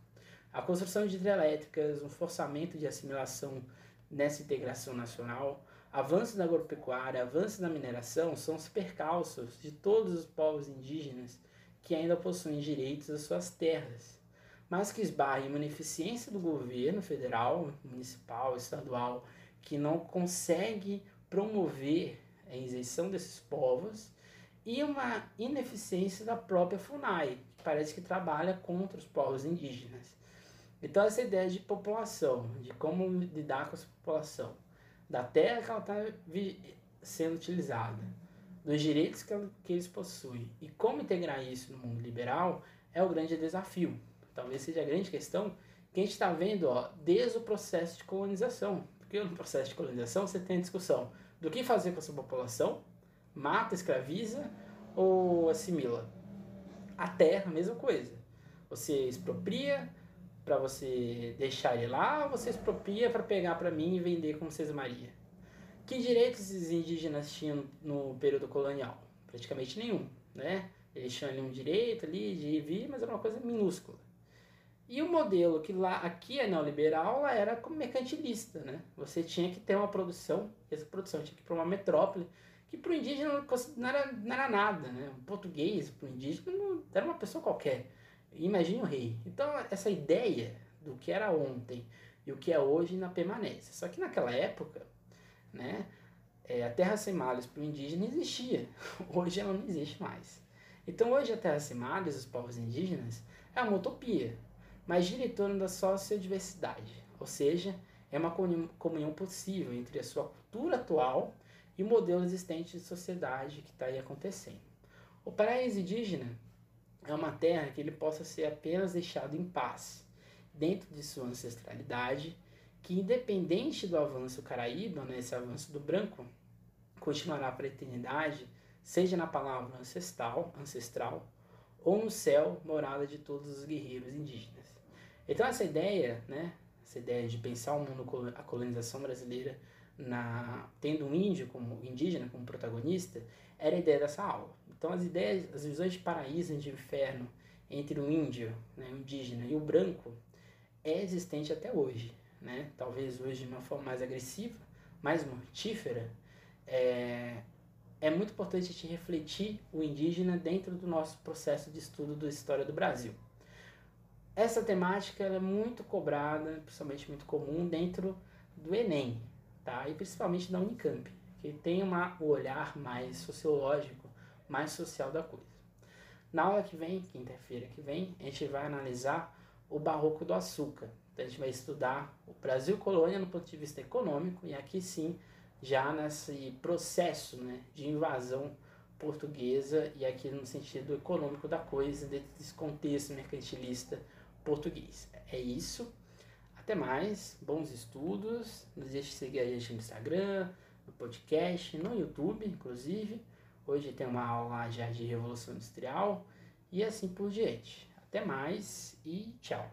A construção de hidrelétricas, um forçamento de assimilação nessa integração nacional, avanço da agropecuária, avanço da mineração são os percalços de todos os povos indígenas que ainda possuem direitos às suas terras, mas que esbarram em uma ineficiência do governo federal, municipal, estadual, que não consegue promover a isenção desses povos e uma ineficiência da própria FUNAI, que parece que trabalha contra os povos indígenas. Então, essa ideia de população, de como lidar com essa população, da terra que ela está sendo utilizada, dos direitos que, ela, que eles possuem e como integrar isso no mundo liberal é o grande desafio. Talvez seja a grande questão que a gente está vendo ó, desde o processo de colonização. Porque no processo de colonização você tem a discussão do que fazer com essa população mata, escraviza ou assimila? A terra, mesma coisa. Você expropria para você deixar ele lá você expropria para pegar para mim e vender como César Maria? Que direitos os indígenas tinham no período colonial? Praticamente nenhum, né? Eles tinham ali um direito ali de ir vir, mas era uma coisa minúscula. E o modelo que lá aqui é neoliberal lá era como mercantilista, né? Você tinha que ter uma produção, essa produção tinha que ir para uma metrópole que para o indígena não era, não era nada, né? O português para o indígena não, era uma pessoa qualquer. Imagine o rei. Então, essa ideia do que era ontem e o que é hoje ainda permanece. Só que naquela época, né, é, a terra sem males para o indígena existia. [laughs] Hoje ela não existe mais. Então, hoje a terra sem males, os povos indígenas, é uma utopia, mas gira em torno da sociodiversidade. Ou seja, é uma comunhão possível entre a sua cultura atual e o modelo existente de sociedade que está aí acontecendo. O paraíso indígena é uma terra que ele possa ser apenas deixado em paz, dentro de sua ancestralidade, que independente do avanço caraíba, né, esse avanço do branco, continuará para a eternidade, seja na palavra ancestral, ancestral ou no céu, morada de todos os guerreiros indígenas. Então essa ideia, né, essa ideia de pensar o mundo, a colonização brasileira na tendo um índio como indígena como protagonista era a ideia dessa aula. Então as ideias, as visões de paraíso e de inferno entre o índio, né, o indígena e o branco é existente até hoje. né, talvez hoje de uma forma mais agressiva, mais mortífera, é, é muito importante a gente refletir o indígena dentro do nosso processo de estudo da história do Brasil. Essa temática é muito cobrada, principalmente muito comum dentro do Enem, tá? E principalmente da Unicamp, que tem uma, um olhar mais sociológico, mais social da coisa. Na aula que vem, quinta-feira que vem, a gente vai analisar o Barroco do Açúcar. Então a gente vai estudar o Brasil colônia no ponto de vista econômico e aqui sim já nesse processo né, de invasão portuguesa e aqui no sentido econômico da coisa, desse contexto mercantilista português. É isso. Até mais, bons estudos. Não deixe de seguir a gente no Instagram, no podcast, no YouTube, inclusive. Hoje tem uma aula já de Revolução Industrial e assim por diante. Até mais e tchau.